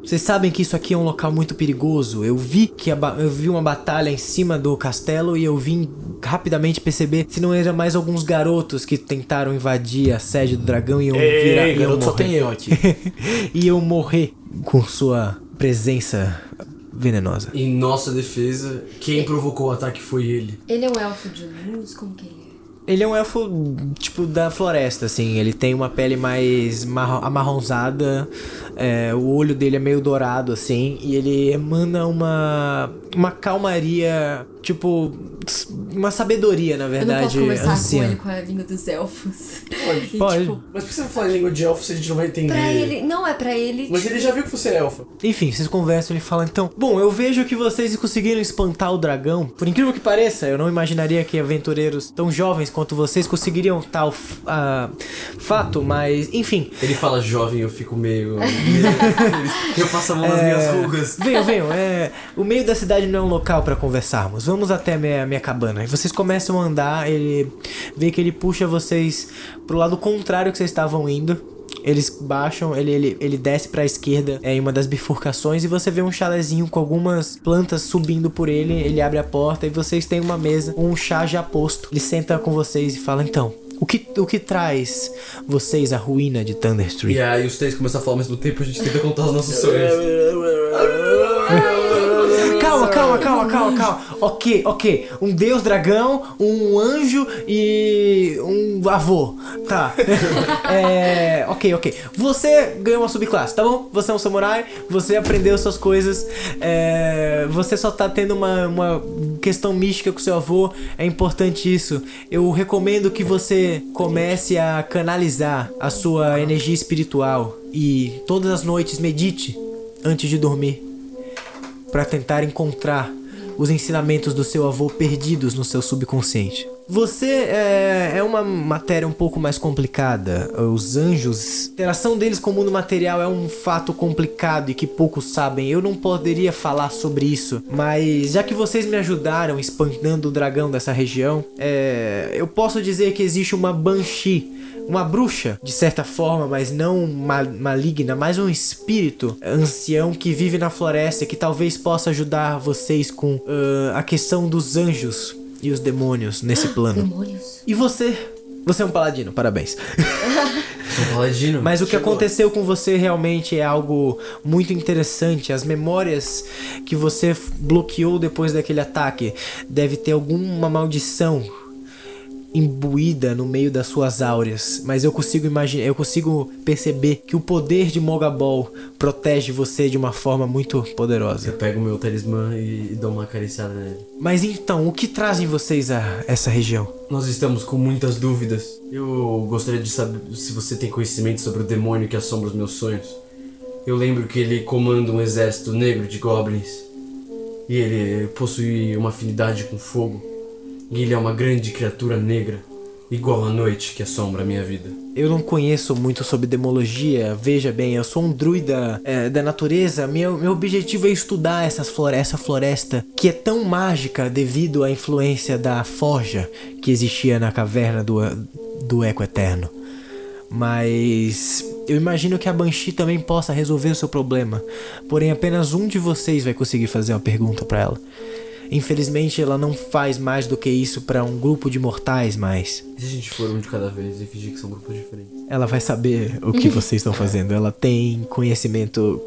Vocês sabem que isso aqui é um local muito perigoso. Eu vi que eu vi uma batalha em cima do castelo e eu vim rapidamente perceber se não eram mais alguns garotos que tentaram invadir a sede do dragão e virar Ei, iam garoto, só morrer. tem eu aqui. e eu morrer com sua presença venenosa. Em nossa defesa, quem provocou o ataque foi ele. Ele é um elfo de luz? Como que ele é? Ele é um elfo, tipo, da floresta, assim. Ele tem uma pele mais marro- amarronzada. é, o olho dele é meio dourado, assim. E ele emana uma. Uma calmaria. Tipo. Uma sabedoria, na Eu não verdade. posso conversar anciã. com ele com a língua dos elfos. E, Pode. tipo, Mas por que você vai falar em língua de elfo se a gente não vai entender? pra ele. Não, é pra ele. Mas tipo, ele já viu que você é elfa. Enfim, vocês conversam e ele fala então: Bom, eu vejo que vocês conseguiram espantar o dragão. Por incrível que pareça, eu não imaginaria que aventureiros tão jovens quanto vocês conseguiriam tal ah, fato, mas enfim. Ele fala jovem, eu fico meio. eu passo a mão nas minhas rugas. Venham, venham. É, o meio da cidade não é um local pra conversarmos. Vamos até a minha, minha cabana. E vocês começam a andar, ele vê que ele puxa vocês pro lado contrário que vocês estavam indo. Eles baixam, ele, ele, ele desce pra esquerda é, em uma das bifurcações e você vê um chalezinho com algumas plantas subindo por ele. Ele abre a porta e vocês têm uma mesa com um chá já posto. Ele senta com vocês e fala: Então, o que, o que traz vocês à ruína de Thunder Street? E aí os três começam a falar ao mesmo tempo, a gente tenta contar os nossos sonhos. Calma, calma, calma, calma, calma. Ok, ok. Um deus dragão, um anjo e um avô. Tá. é. Ok, ok. Você ganhou uma subclasse, tá bom? Você é um samurai, você aprendeu suas coisas. É, você só tá tendo uma, uma questão mística com seu avô. É importante isso. Eu recomendo que você comece a canalizar a sua energia espiritual e todas as noites medite antes de dormir para tentar encontrar os ensinamentos do seu avô perdidos no seu subconsciente. Você é, é uma matéria um pouco mais complicada. Os anjos, a interação deles com o mundo material é um fato complicado e que poucos sabem. Eu não poderia falar sobre isso, mas já que vocês me ajudaram espantando o dragão dessa região, é, eu posso dizer que existe uma Banshee uma bruxa, de certa forma, mas não ma- maligna, mais um espírito ancião que vive na floresta que talvez possa ajudar vocês com ah, a questão dos anjos e os demônios nesse plano. Demônios. E você? Você é um paladino, parabéns. Sou paladino. Mas o que aconteceu com você realmente é algo muito interessante. As memórias que você bloqueou depois daquele ataque deve ter alguma maldição imbuída no meio das suas áureas, mas eu consigo imaginar, eu consigo perceber que o poder de Mogabol protege você de uma forma muito poderosa. Eu pego meu talismã e, e dou uma acariciada nele. Mas então, o que trazem vocês a essa região? Nós estamos com muitas dúvidas. Eu gostaria de saber se você tem conhecimento sobre o demônio que assombra os meus sonhos. Eu lembro que ele comanda um exército negro de goblins. E ele possui uma afinidade com fogo. E ele é uma grande criatura negra, igual a noite que assombra minha vida. Eu não conheço muito sobre demologia, veja bem, eu sou um druida é, da natureza. Meu, meu objetivo é estudar essas essa floresta que é tão mágica devido à influência da forja que existia na caverna do, do Eco Eterno. Mas eu imagino que a Banshee também possa resolver o seu problema. Porém, apenas um de vocês vai conseguir fazer uma pergunta pra ela. Infelizmente, ela não faz mais do que isso pra um grupo de mortais, mas E se a gente for um de cada vez e fingir que são grupos diferentes? ela vai saber o que vocês estão fazendo. Ela tem conhecimento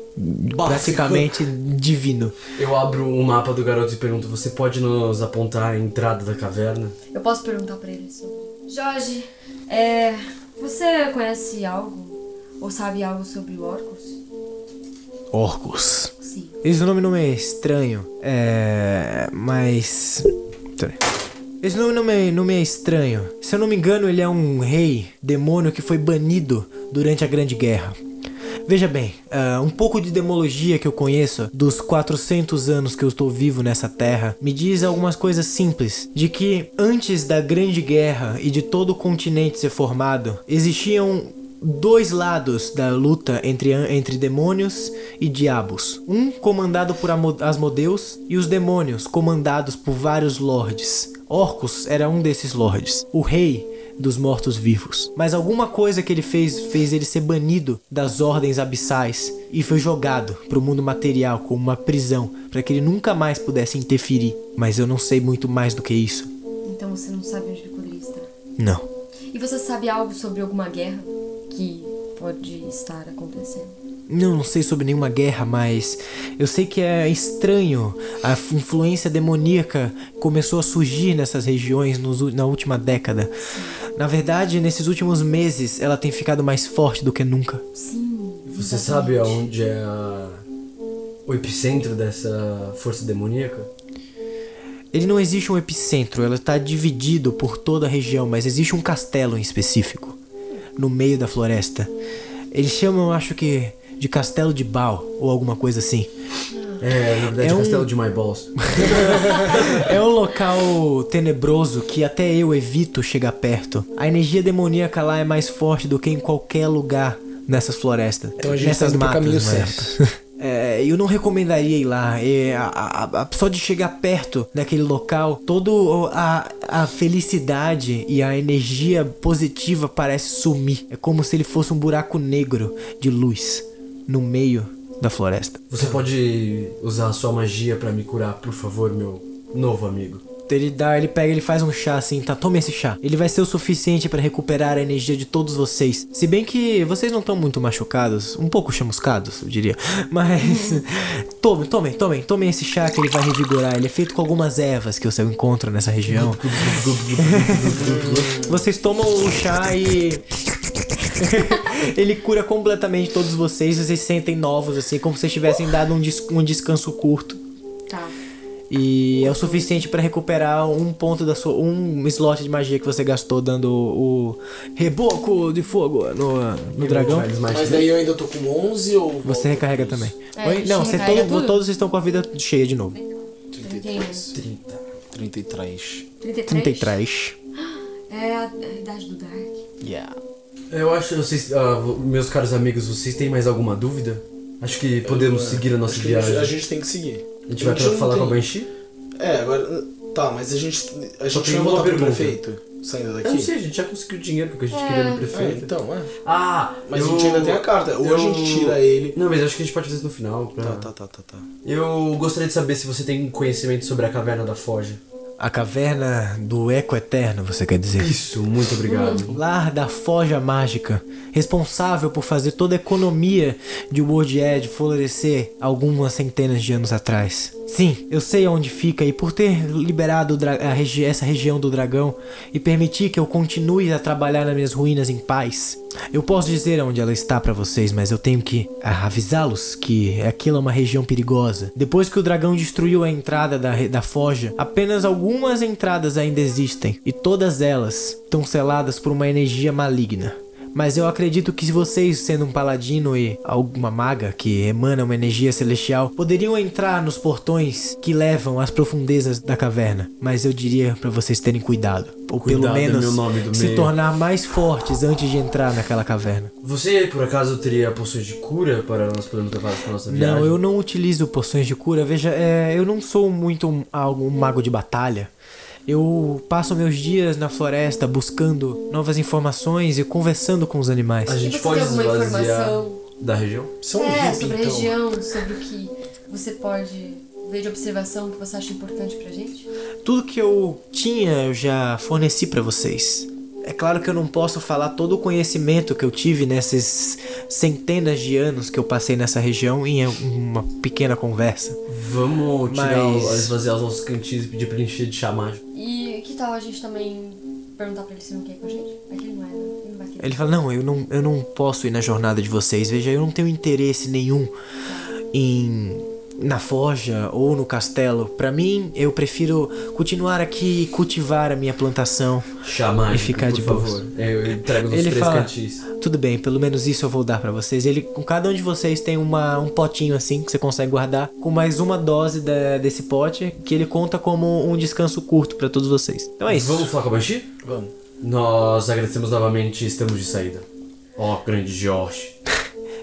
praticamente divino. Eu abro o mapa do garoto e pergunto: Você pode nos apontar a entrada da caverna? Eu posso perguntar pra ele sobre. Jorge, é. Você conhece algo? Ou sabe algo sobre Orcus? Orcus. Esse nome não é estranho. É. Mas. Esse nome não é, não é estranho. Se eu não me engano, ele é um rei demônio que foi banido durante a Grande Guerra. Veja bem, ah, um pouco de demologia que eu conheço dos 400 anos que eu estou vivo nessa terra me diz algumas coisas simples. De que antes da Grande Guerra e de todo o continente ser formado, existiam dois lados da luta entre, entre demônios e diabos. Um comandado por Asmodeus e os demônios comandados por vários lordes. Orcus era um desses lordes, o rei dos mortos-vivos. Mas alguma coisa que ele fez fez ele ser banido das ordens abissais e foi jogado para o mundo material como uma prisão para que ele nunca mais pudesse interferir. Mas eu não sei muito mais do que isso. Então você não sabe onde poderia estar. Não. E você sabe algo sobre alguma guerra que pode estar acontecendo? Não, não sei sobre nenhuma guerra, mas eu sei que é estranho. A influência demoníaca começou a surgir nessas regiões nos na última década. Na verdade, nesses últimos meses, ela tem ficado mais forte do que nunca. Sim. Você exatamente. sabe aonde é a... o epicentro dessa força demoníaca? Ele não existe um epicentro, ela está dividido por toda a região, mas existe um castelo em específico, no meio da floresta. Eles chamam, acho que, de Castelo de Baal, ou alguma coisa assim. É, na verdade, É um- Castelo de My Balls. É um local tenebroso que até eu evito chegar perto. A energia demoníaca lá é mais forte do que em qualquer lugar nessas florestas. Então a gente nessas tá matas, caminho mas- É, eu não recomendaria ir lá. É, a- a- a- só de chegar perto daquele local, toda a, felicidade e a energia positiva parece sumir. É como se ele fosse um buraco negro de luz no meio da floresta. Você pode usar a sua magia pra me curar, por favor, meu novo amigo. Ele dá, ele pega, ele faz um chá assim, tá? Tome esse chá. Ele vai ser o suficiente pra recuperar a energia de todos vocês. Se bem que vocês não estão muito machucados, um pouco chamuscados, eu diria. Mas tomem, tomem, tomem, tomem esse chá que ele vai revigorar. Ele é feito com algumas ervas que você encontra nessa região. vocês tomam o chá e ele cura completamente todos vocês. Vocês se sentem novos assim, como se vocês tivessem dado um, des- um descanso curto. Tá. E é o suficiente pra recuperar um ponto da sua. um slot de magia que você gastou dando o, o reboco de fogo no, no dragão. Mas daí eu ainda tô com 11 ou. Você recarrega também. É, Oi? Não, você recarrega todo, tudo? todos estão com a vida cheia de novo. 33. 30. 33. 33? 33. É a, a idade do Dark. Yeah. Eu acho, vocês, ah, meus caros amigos, vocês têm mais alguma dúvida? Acho que podemos seguir a nossa viagem. a gente tem que seguir. A gente vai pra falar tem- com a Banshee? É, agora. Tá, mas a gente. A gente tem vai uma voltar pro pergunta. prefeito saindo daqui? Eu não sei, a gente já conseguiu dinheiro porque a gente queria no É, prefeito. então, é. Ah, Mas eu- a gente ainda tem a carta. Ou a eu- gente tira ele. Não, mas acho que a gente pode fazer isso no final. pra- Tá, tá, tá, tá, tá. Eu gostaria de saber se você tem conhecimento sobre a caverna da Foge. A caverna do Eco Eterno, você quer dizer? Isso, muito obrigado. Lar da Forja Mágica, responsável por fazer toda a economia de World Edge florescer algumas centenas de anos atrás. Sim, eu sei onde fica e por ter liberado regi- essa região do dragão e permitir que eu continue a trabalhar nas minhas ruínas em paz, eu posso dizer onde ela está pra vocês, mas eu tenho que avisá-los que aquilo é uma região perigosa. Depois que o dragão destruiu a entrada da, da forja, apenas algumas entradas ainda existem e todas elas estão seladas por uma energia maligna. Mas eu acredito que se vocês, sendo um paladino e alguma maga que emana uma energia celestial, poderiam entrar nos portões que levam às profundezas da caverna. Mas eu diria pra vocês terem cuidado. Ou pelo Cuidado é menos se meio. tornar mais fortes antes de entrar naquela caverna. Você, por acaso, teria poções de cura para nós podermos levar para nossa viagem? Não, eu não utilizo poções de cura. Veja, é, eu não sou muito um, um mago de batalha. Eu passo meus dias na floresta buscando novas informações e conversando com os animais. A gente pode esvaziar informação? da região? Você é hippie, sobre a então. região, sobre o que você pode ver de observação que você acha importante pra gente? Tudo que eu tinha eu já forneci pra vocês. É claro que eu não posso falar todo o conhecimento que eu tive nesses centenas de anos que eu passei nessa região em uma pequena conversa. Vamos tirar Mas- o, esvaziar os nossos cantinhos e pedir pra ele encher de chá mágico. Que tal a gente também perguntar pra ele se não quer ir com a gente? É ele não é, né? Não. Ele fala: Não, eu não, eu não posso ir na jornada de vocês. Veja, eu não tenho interesse nenhum em. Na forja ou no castelo. Pra mim, eu prefiro continuar aqui e cultivar a minha plantação. Mágico, E ficar por de boas. favor. Eu entrego nos Ele três fala: cantis. Tudo bem, pelo menos isso eu vou dar pra vocês. Ele, com cada um de vocês tem uma, um potinho assim que você consegue guardar com mais uma dose da- desse pote que ele conta como um descanso curto pra todos vocês. Então é isso. Vamos falar com a Banshee? Vamos. Nós agradecemos novamente e estamos de saída. Ó, grande Jorge.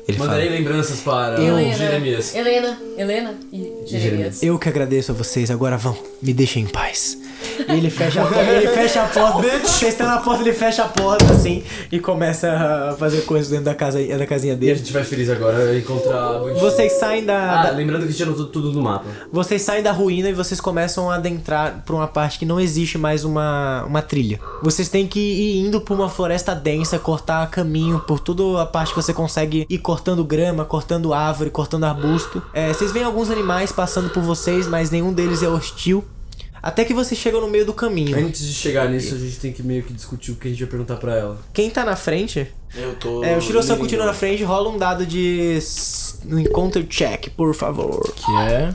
Ele fala, Mandarei lembranças para Helena, Jeremias. Helena, Helena e Jeremias. eu que agradeço a vocês, agora vão, me deixem em paz. E ele fecha a porta, ele fecha a porta, vocês estão na porta, ele fecha a porta assim e começa a fazer coisas dentro da, casa, da casinha E a dele. gente vai feliz agora encontrar. Vocês saem da, Ah, da- lembrando que anotou tudo no mapa. Vocês saem da ruína e vocês começam a adentrar pra uma parte que não existe mais uma, uma trilha. Vocês têm que ir indo por uma floresta densa, cortar caminho por toda a parte que você consegue ir cortando grama, cortando árvore, cortando arbusto. É, vocês veem alguns animais passando por vocês, mas nenhum deles é hostil. Até que vocês chegam no meio do caminho. Antes de chegar nisso, a gente tem que meio que discutir o que a gente vai perguntar pra ela. Quem tá na frente Eu tô. é o Shiro-san continua na frente, rola um dado de no encounter check, por favor. Que é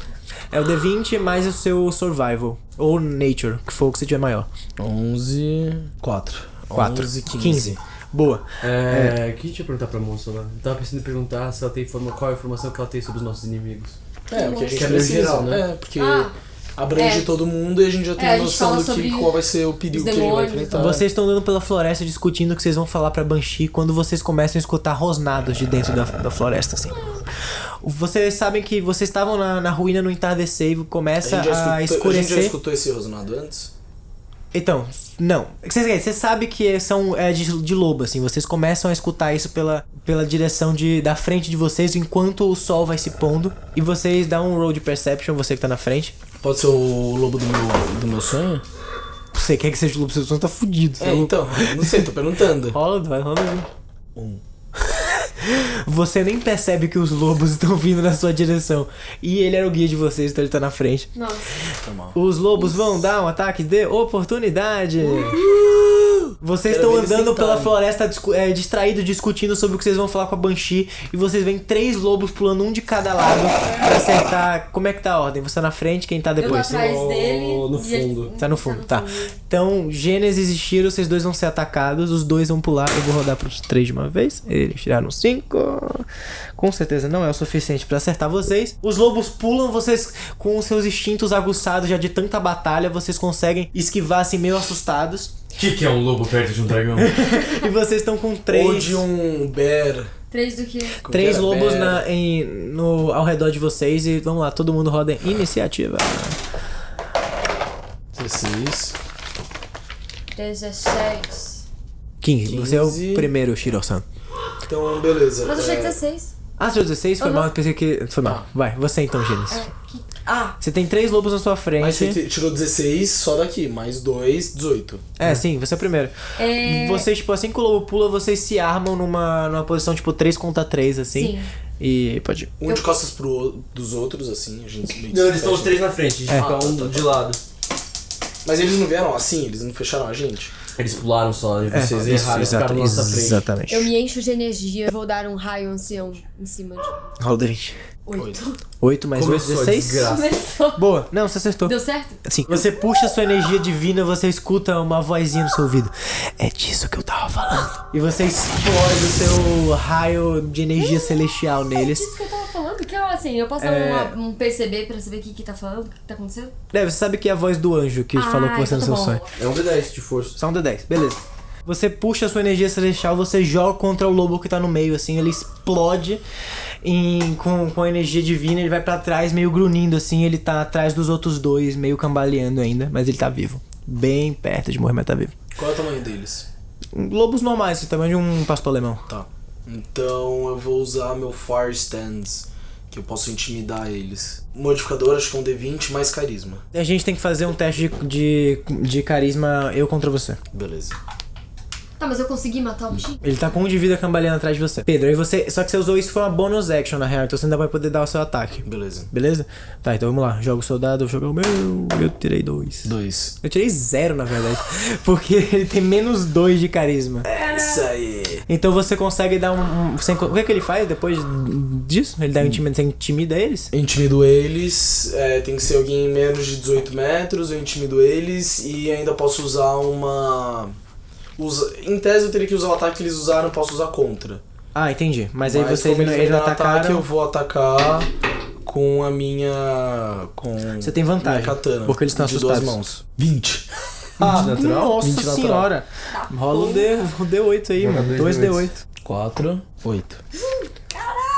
É o D20 mais o seu survival. Ou nature, que for o que você tiver maior. 11. 4. 4. 11, 15. 15. Boa. É. O que a gente ia perguntar pra moça lá? Eu tava pensando em perguntar se ela tem informa... qual é a informação que ela tem sobre os nossos inimigos. É, o que a gente é geral, né? É, porque Ah, abrange é. todo mundo e a gente já tem É, a noção do que, qual vai ser o perigo que ele vai enfrentar. Vocês estão andando pela floresta discutindo o que vocês vão falar pra Banshee quando vocês começam a escutar rosnados de dentro da, da floresta, assim. Vocês sabem que vocês estavam na, na ruína no entardecer e começa a, gente já a, escutou, a gente já escurecer. escutou esse rosnado antes? Então, não. Você, você sabe que são é, de, de lobo, assim. Vocês começam a escutar isso pela, pela direção de, da frente de vocês enquanto o sol vai se pondo. E vocês dão um roll de perception, você que tá na frente. Pode ser o lobo do meu, do meu sonho? Você quer que seja o lobo, seu sonho tá fudido. É, então, não sei, tô perguntando. Rola, vai, rola aí. Um. Você nem percebe que os lobos estão vindo na sua direção. E ele era o guia de vocês, então ele tá na frente. nossa. Os lobos vão dar um ataque de oportunidade. Vocês estão andando pela floresta é, distraído, discutindo sobre o que vocês vão falar com a Banshee. E vocês veem três lobos pulando um de cada lado pra acertar. Como é que tá a ordem? Você tá na frente, quem tá Eu tô depois? atrás No- dele. no e ele- fundo. Tá no fundo, tá. Então, Gênesis e Shiro, vocês dois vão ser atacados. Os dois vão pular. Eu vou rodar pros três de uma vez. Eles tiraram cinco. Com certeza não é o suficiente pra acertar vocês. Os lobos pulam, vocês, com os seus instintos aguçados já de tanta batalha, vocês conseguem esquivar assim, meio assustados. O que, que é um lobo perto de um dragão? E vocês estão com três. Ou de um bear. Três do que? Três lobos Bear. na, em, no, ao redor de vocês e vamos lá, todo mundo roda em iniciativa. 16. 16. 15. Você é o 15. primeiro, Shiro-san. Então, beleza. Mas eu achei é, 16. Ah, seu 16 foi Aham. mal, pensei que. Foi mal. Vai, você então, Gênesis. É, que- ah. Você tem três lobos na sua frente. Mas você tirou 16 só daqui, mais dois, 18. É, né? sim, você é o primeiro. É... Vocês, tipo, assim que o lobo pula, vocês se armam numa, numa posição, tipo, 3 contra 3, assim. Sim. E pode ir. Um de costas pro, dos outros, assim, a gente meio Não, eles estão os três na frente, a gente é. fica ah, um tá, tá, de tá. lado. Mas eles não vieram assim, eles não fecharam a gente. Eles pularam só e é, vocês é, erraram isso, exato, nossa frente. Exatamente. Eu me encho de energia, vou dar um raio ancião em cima de. Roll Oito. Oito mais Começou oito, dezesseis. Começou. Boa. Não, você acertou. Deu certo? Sim. Você puxa sua energia divina, você escuta uma vozinha no seu ouvido. É disso que eu tava falando. E você explode o seu raio de energia é, celestial é neles. É disso que eu tava falando? Que é assim, eu posso dar é. uma- um PCB pra saber o que que tá falando, o que tá acontecendo? É, você sabe que é a voz do anjo que falou ah, com você então no seu tá bom. sonho. É um D10 de força. Só um D10, beleza. Você puxa a sua energia celestial, você joga contra o lobo que tá no meio, assim, ele explode em- com, com a energia divina, ele vai pra trás meio grunindo, assim, ele tá atrás dos outros dois, meio cambaleando ainda, mas ele tá vivo. Bem perto de morrer, mas tá vivo. Qual é o tamanho deles? Lobos normais, o tamanho de um pastor alemão. Tá. Então eu vou usar meu Fire Stance, que eu posso intimidar eles. Modificador, acho que é um D20 mais carisma. A gente tem que fazer um teste de, de, de carisma eu contra você. Beleza. Tá, mas eu consegui matar o bichinho? Ele tá com um de vida cambaleando atrás de você. Pedro, aí você. Só que você usou isso foi uma bonus action na real, então você ainda vai poder dar o seu ataque. Beleza. Beleza? Tá, então vamos lá. Joga o soldado, eu jogo o meu. Eu tirei dois. Dois. Eu tirei zero, na verdade. Porque ele tem menos dois de carisma. É isso aí. Então você consegue dar um. um- sem- o que é que ele faz depois disso? Ele dá um intimida, você intimida eles? Intimido eles, é, tem que ser alguém em menos de 18 metros, eu intimido eles e ainda posso usar uma. Usa... Em tese eu teria que usar o ataque que eles usaram, eu posso usar contra. Ah, entendi. Mas, aí Mas você como eles, eles atacaram. ataquem, eu vou atacar com a minha. com. Você tem vantagem, Minha katana. porque eles estão de duas assustados. mãos. 20. 20 natural? Nossa 20 natural. senhora. Rola um, D, um D8 aí, mano. dois 2 D8. D8. 4, 8.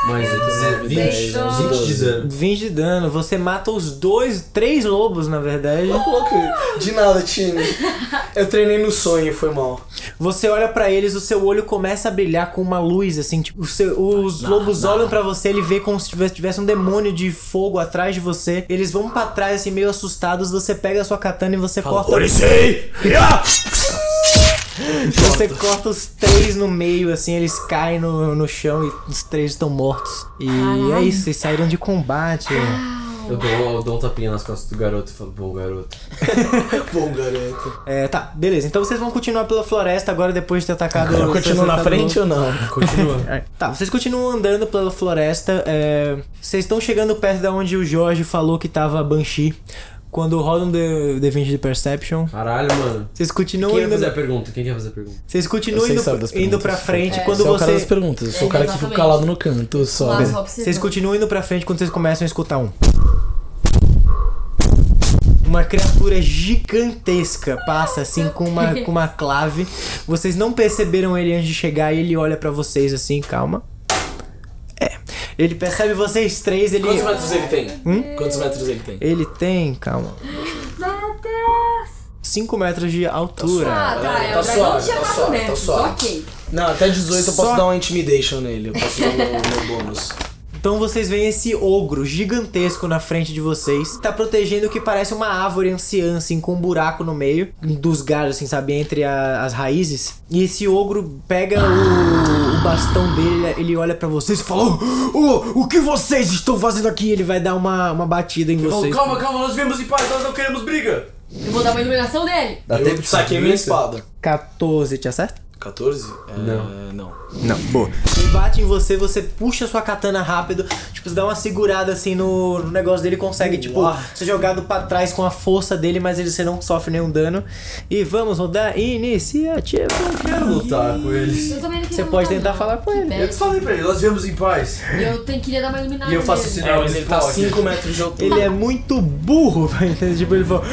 Mais 20, 10, 20 de dano. 20 de dano. Você mata os dois, três lobos, na verdade. Louco, de nada, time. Eu treinei no sonho, foi mal. Você olha pra eles, o seu olho começa a brilhar com uma luz, assim, tipo, o seu- os lobos olham pra você, ele vê como se tivesse, tivesse um demônio de fogo atrás de você. Eles vão pra trás, assim, meio assustados. Você pega a sua katana e você corta. Orisei! Você corta os três no meio, assim, eles caem no, no chão e os três estão mortos. E é isso, vocês saíram de combate. Eu dou, eu dou um tapinha nas costas do garoto e falo, bom garoto. Bom, garoto. É, tá, beleza. Então vocês vão continuar pela floresta agora depois de ter atacado Eu continuo na frente ou não? Continua. É, Tá, vocês continuam andando pela floresta. é, Vocês estão chegando perto da onde o Jorge falou que tava Banshee. Quando rolam um D- D20 de Perception. Caralho, mano. Vocês continuam Quem quer indo. fazer a pergunta? Quem quer fazer a pergunta? Vocês continuam indo, das indo perguntas. pra frente. É. Quando Você é o cara das você. perguntas, eu sou o cara que fica Exatamente. calado no canto, só. Vocês continuam indo pra frente quando vocês começam a escutar um. Uma criatura gigantesca passa assim com uma, com uma clave. Vocês não perceberam ele antes de chegar e ele olha pra vocês assim, calma. É. Ele percebe vocês três, ele. Quantos metros ele tem? Hum? Quantos metros ele tem? Ele tem, calma. 5 metros de altura. Ah, tá. Tá É, o dragão suave, tá 4 suave, tá suave. Ok. Não, até 18 eu posso Só- dar uma intimidation nele. Eu posso dar o meu, meu bônus. Então vocês veem esse ogro gigantesco na frente de vocês. Tá protegendo o que parece uma árvore anciã, assim, com um buraco no meio. Dos galhos, assim, sabe? Entre a- as raízes. E esse ogro pega o, o bastão dele, ele olha pra vocês e fala: "Ô, O que vocês estão fazendo aqui? Ele vai dar uma, uma batida em vocês. calma, calma, nós viemos em paz, nós não queremos briga. Eu vou dar uma iluminação nele. Dá eu tempo de saquei minha espada. 14, te acerta? 14? É, Não. Não. Não, boa. Ele bate em você, você puxa sua katana rápido, tipo, você dá uma segurada assim no, no negócio dele, consegue, tipo, Uau. ser jogado pra trás com a força dele, mas ele você não sofre nenhum dano. E vamos rodar iniciativa. Quero lutar com. Eu não Você pode lutar, tentar não. falar com ele. Que Eu te falei pra ele, nós viemos em paz. E eu tenho, queria dar uma iluminada E eu faço sinal. É, mas ele tá 5 metros de altura. Ele é muito burro, pra entender? Tipo, ele fala,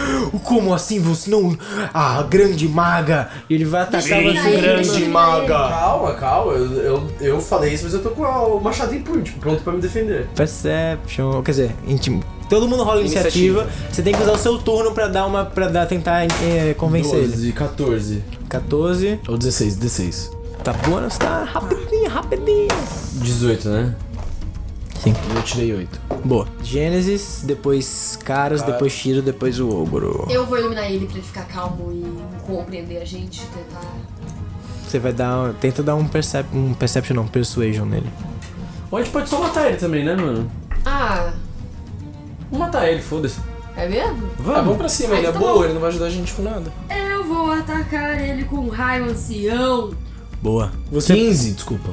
como assim você não... Ah, grande maga! E ele vai atacar eu você. Ele, grande ele. maga. Calma, calma, eu, eu, eu falei isso, mas eu tô com o machado em punho, tipo, pronto pra me defender. Perception, quer dizer, intimo. Todo mundo rola iniciativa. Iniciativa. Você tem que usar o seu turno pra dar uma. para dar, tentar é, convencer ele. 12, 14. 14. Ou 16, 16. Tá bônus, tá rapidinho, rapidinho. 18, né? Eu tirei 8. Boa. Gênesis, depois Caras, Cara. depois Tiro, depois o Ogro. Eu vou iluminar ele pra ele ficar calmo e compreender a gente, tentar. Você vai dar. Tenta dar um, percep, um Perception, não, Persuasion nele. Ou a gente pode só matar ele também, né, mano? Ah, Vamos matar ele, foda-se. é mesmo? Ah, vamos pra cima, ele é tá boa, ele não vai ajudar a gente com nada. Eu vou atacar ele com um raio ancião. Boa. Você, 15, desculpa.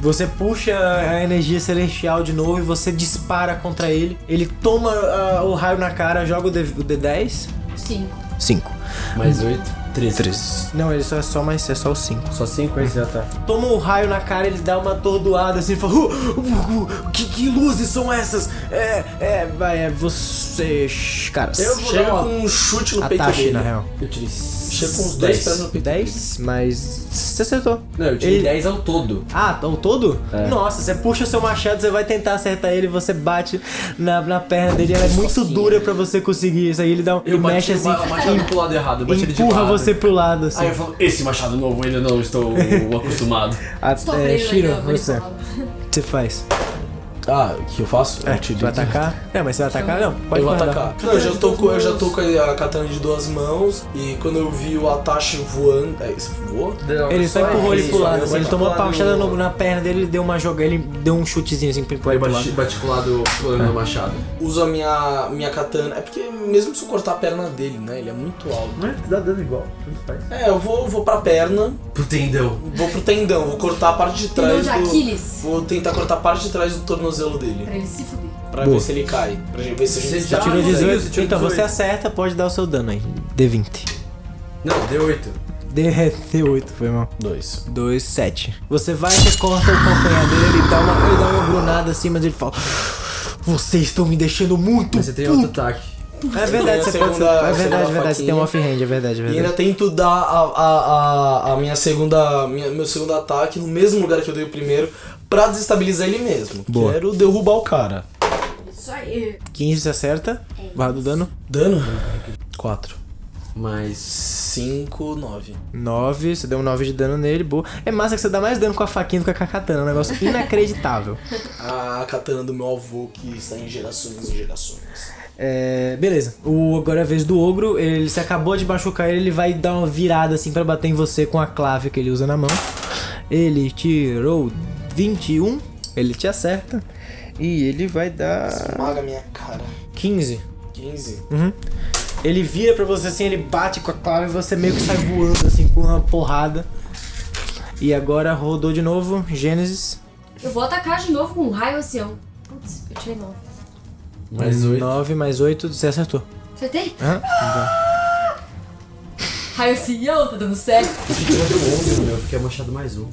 você puxa a energia celestial de novo e você dispara contra ele. Ele toma ah, o raio na cara, joga o, D, o D10. Cinco. 5. Mais 8, 13. 3. Não, ele só é só mais. É só o 5. Só 5 aí já tá. toma um raio na cara, ele dá uma atordoada assim, fala: "Uh, uh, uh, que, que luzes são essas? É, é, vai, é você. Caras. Eu vou Chega dar com um chute no peito Ataque, dele. na real. Eu tirei Chega com uns 10 10 pés no peito 10, mas. Você acertou. Não, eu tirei Ele- 10 ao todo. Ah, o todo? É. Nossa, você puxa o seu machado, você vai tentar acertar ele, você bate na, na perna dele, ela é muito dura pra você conseguir isso aí. Ele dá um. Eu ele mexe bati assim. o machado pro lado errado, eu bati ele de empurra lado. Você pro lado, assim. Aí eu falo, esse machado novo ainda não estou acostumado. Até, Shiro, você. manipulado. O que você faz? Ah, o que eu faço? É, eu te você vai atacar? É, mas você vai atacar? Não, pode eu vou guardar. atacar. Não, eu já, tô com, eu já tô com a katana de duas mãos e quando eu vi o Atashi voando. É, isso voou? Ele só empurrou ele pro lado, assim, ele tomou uma machada no- na perna dele, ele deu uma joga, ele deu um chutezinho assim Eu ele pro bati, lado. bati com o lado no machado. Uso a minha, minha katana. É porque mesmo se eu cortar a perna dele, né? Ele é muito alto. Mas dá dano igual. É, eu vou, vou pra perna, Pro tendão. vou pro tendão, vou cortar a parte de Tendão trás de do. Aquiles. Vou tentar cortar a parte de trás do tornozelo dele. Pra ele se fuder. Pra ver se ele cai. Pra ver se a gente Você já Tirou Ah, não, 18. você tirou então 18. você acerta, pode dar o seu dano aí. D20. Não, deu 8. D- D8, foi mal. Dois. 2, 7. Você vai, você corta o calcanhar dele, ele dá uma, ele dá uma grunada assim, mas ele fala: Vocês estão me deixando muito Mas você tem puto." outro ataque. É verdade, você segunda- pode. É verdade, é verdade. Você tem um off-hand, é verdade, é E ainda verdade. tento dar a, a, a, a minha segunda. Minha, meu segundo ataque no mesmo lugar que eu dei o primeiro pra desestabilizar ele mesmo. Boa. Quero derrubar o cara. Isso aí. 15 você acerta. Barra do dano. Dano? 4. Mas. 5, 9. 9, você deu um 9 de dano nele, boa. É massa que você dá mais dano com a faquinha do que com a katana, é um negócio inacreditável. A katana do meu avô que está em gerações e gerações. É, beleza. O, agora é a vez do ogro. Ele se acabou de machucar ele, ele vai dar uma virada assim pra bater em você com a clave que ele usa na mão. Ele tirou 21, ele te acerta. E ele vai dar Esmaga minha cara. 15. 15. Uhum. Ele vira pra você assim, ele bate com a clave e você meio que sai voando assim com uma porrada. E agora rodou de novo, Gênesis. Eu vou atacar de novo com um raio ancião. Putz, eu tirei 9. Mais oito. 9 mais 8, você acertou. Acertei? Aham. Raio ancião, tá dando certo. Tirou deu 11 no meu, porque é machado mais um.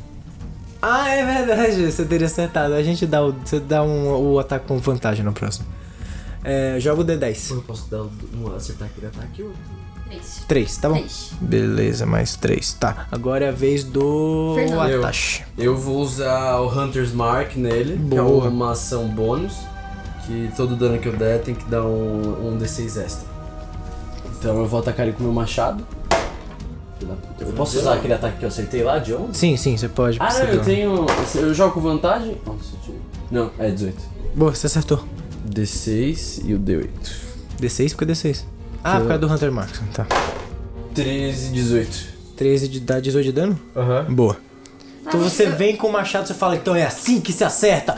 Ah, é verdade, você teria acertado. A gente dá o, você dá um, o ataque com vantagem no próximo. É, joga o D10. Eu posso dar um acertar aquele ataque ou outro? 3. 3, tá bom? 3. Beleza, mais 3. Tá, agora é a vez do Fernando. Eu. Atashi. Eu vou usar o Hunter's Mark nele, que é Boa. uma ação bônus. Que todo dano que eu der tem que dar um, um D6 extra. Então eu vou atacar ele com o meu machado. Da puta. Eu posso usar aquele ataque que eu acertei lá de 11? Sim, sim, você pode. Ah, não, eu tenho. Eu jogo com vantagem? Nossa, eu tirei. Não, é 18. Boa, você acertou. D6 e o D8. D6 porque é D6. Ah, por causa do Hunter Marks. Tá. 13 e 18. 13 de dá 18 de dano? Aham. Boa. Então você vem com o machado, você fala, então é assim que se acerta.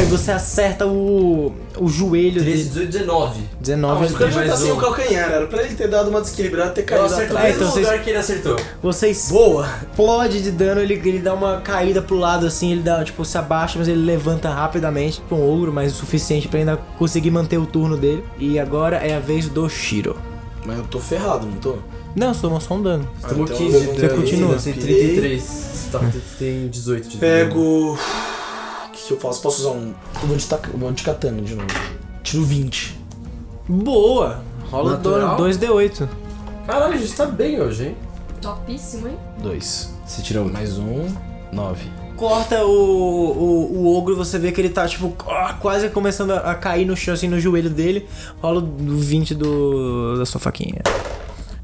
E você acerta o, o joelho 13, dele. 18, 19. 19 Mas o cara já tá sem um. o calcanhar, era pra ele ter dado uma desequilibrada e ter caído atrás. no mesmo então vocês- lugar que ele acertou. Você Boa! explode de dano, ele, ele dá uma caída pro lado assim, ele dá, tipo, se abaixa, mas ele levanta rapidamente com um ogro, mas o suficiente pra ainda conseguir manter o turno dele. E agora é a vez do Shiro. Mas eu tô ferrado, não tô? Não, você tomou só um dano. Tomou então 15 eu de vou- dano. Você continua. Você tem 33. Você tá- tem 18 de dano. Pego. Que eu faço? Posso usar um. Eu vou de, eu vou de katana de novo. Tiro 20. Boa! Rola Natural? 2d8. Caralho, a gente tá bem hoje, hein? Topíssimo, hein? 2. Você tirou um. Mais um. 9. Corta o, o, o ogro, você vê que ele tá, tipo, ah, quase começando a, a cair no chão, assim, no joelho dele. Rola o 20 do, da sua faquinha.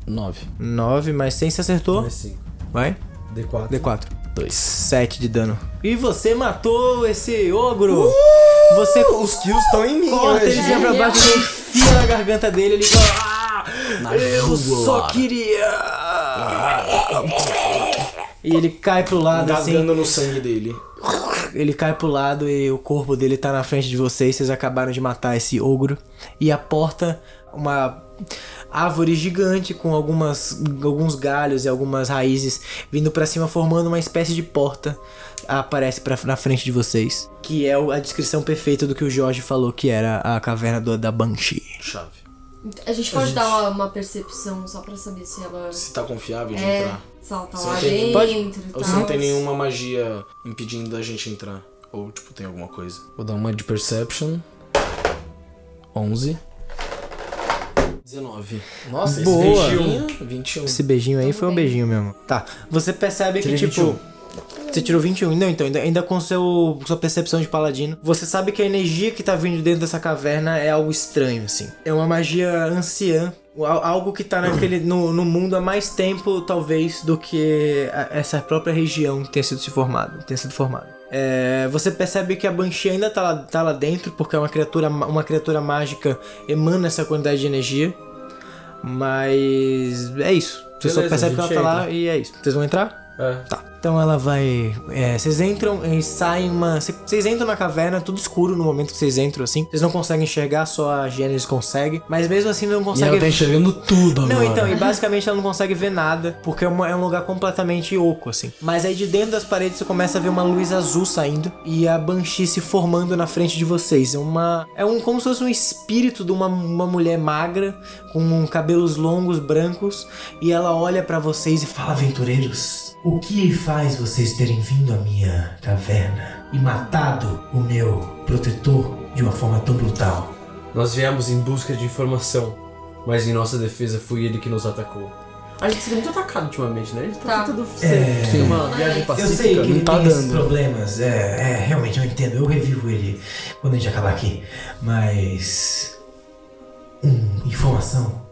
9. 9 mais 100, você acertou? Mais 5. Vai. D4. D4. 2. 7 de dano. E você matou esse ogro! Você Os kills estão em mim, corta ele assim pra baixo, ele enfia na garganta dele, ele fala, ah, Eu só jugular." queria. E ele cai pro lado assim. Engasgando no sangue dele. Ele cai pro lado e o corpo dele tá na frente de vocês. Vocês acabaram de matar esse ogro. E a porta, uma árvore gigante com algumas, alguns galhos e algumas raízes vindo pra cima, formando uma espécie de porta. Aparece pra, na frente de vocês. Que é a descrição perfeita do que o Jorge falou que era a caverna do- da Banshee. Chave. A gente pode dar uma, uma percepção só pra saber se ela. Se tá confiável de É, entrar. se ela tá Você lá tem- pode- dentro e Ou se não tem nenhuma magia impedindo da gente entrar. Ou, tipo, tem alguma coisa. Vou dar uma de Perception. 11. 19. Nossa, esse Boa. 21. 21. Esse beijinho aí foi um beijinho mesmo. Tá. Você percebe que, tipo. Você tirou 21. Não, então, ainda, ainda com seu, sua percepção de paladino. Você sabe que a energia que tá vindo dentro dessa caverna é algo estranho, assim. É uma magia anciã. al- Algo que tá naquele, no, no mundo há mais tempo, talvez, do que a- essa própria região tenha sido se formado, tenha sido formada. É, você percebe que a Banshee ainda tá lá, tá lá dentro, porque é uma criatura, ma- uma criatura mágica emana essa quantidade de energia. Mas é isso. Você só Beleza, percebe a que ela tá lá entra. e é isso. Vocês vão entrar? É. Tá. Então ela vai. é, vocês entram e saem uma. cê- Vocês entram na caverna, tudo escuro no momento que vocês entram, assim. Vocês não conseguem enxergar, só a Gênesis consegue. Mas mesmo assim não E consegue. ela tá enxergando tudo agora. Não, então, e basicamente ela não consegue ver nada, porque é, uma- é um lugar completamente oco, assim. Mas aí de dentro das paredes você começa a ver uma luz azul saindo e a Banshee se formando na frente de vocês. É uma. É um como se fosse um espírito de uma, uma mulher magra, com cabelos longos, brancos, e ela olha pra vocês e fala: Aventureiros, o que faz vocês terem vindo à minha caverna e matado o meu protetor de uma forma tão brutal? Nós viemos em busca de informação, mas em nossa defesa foi ele que nos atacou. A gente sendo muito atacado ultimamente, né? A gente tá, Tá. tentando É. ser uma viagem Eu pacífica. sei que ele não tá tem esses dando. problemas. É, é, realmente, eu entendo. Eu revivo ele quando a gente acabar aqui. Mas. Hum, informação.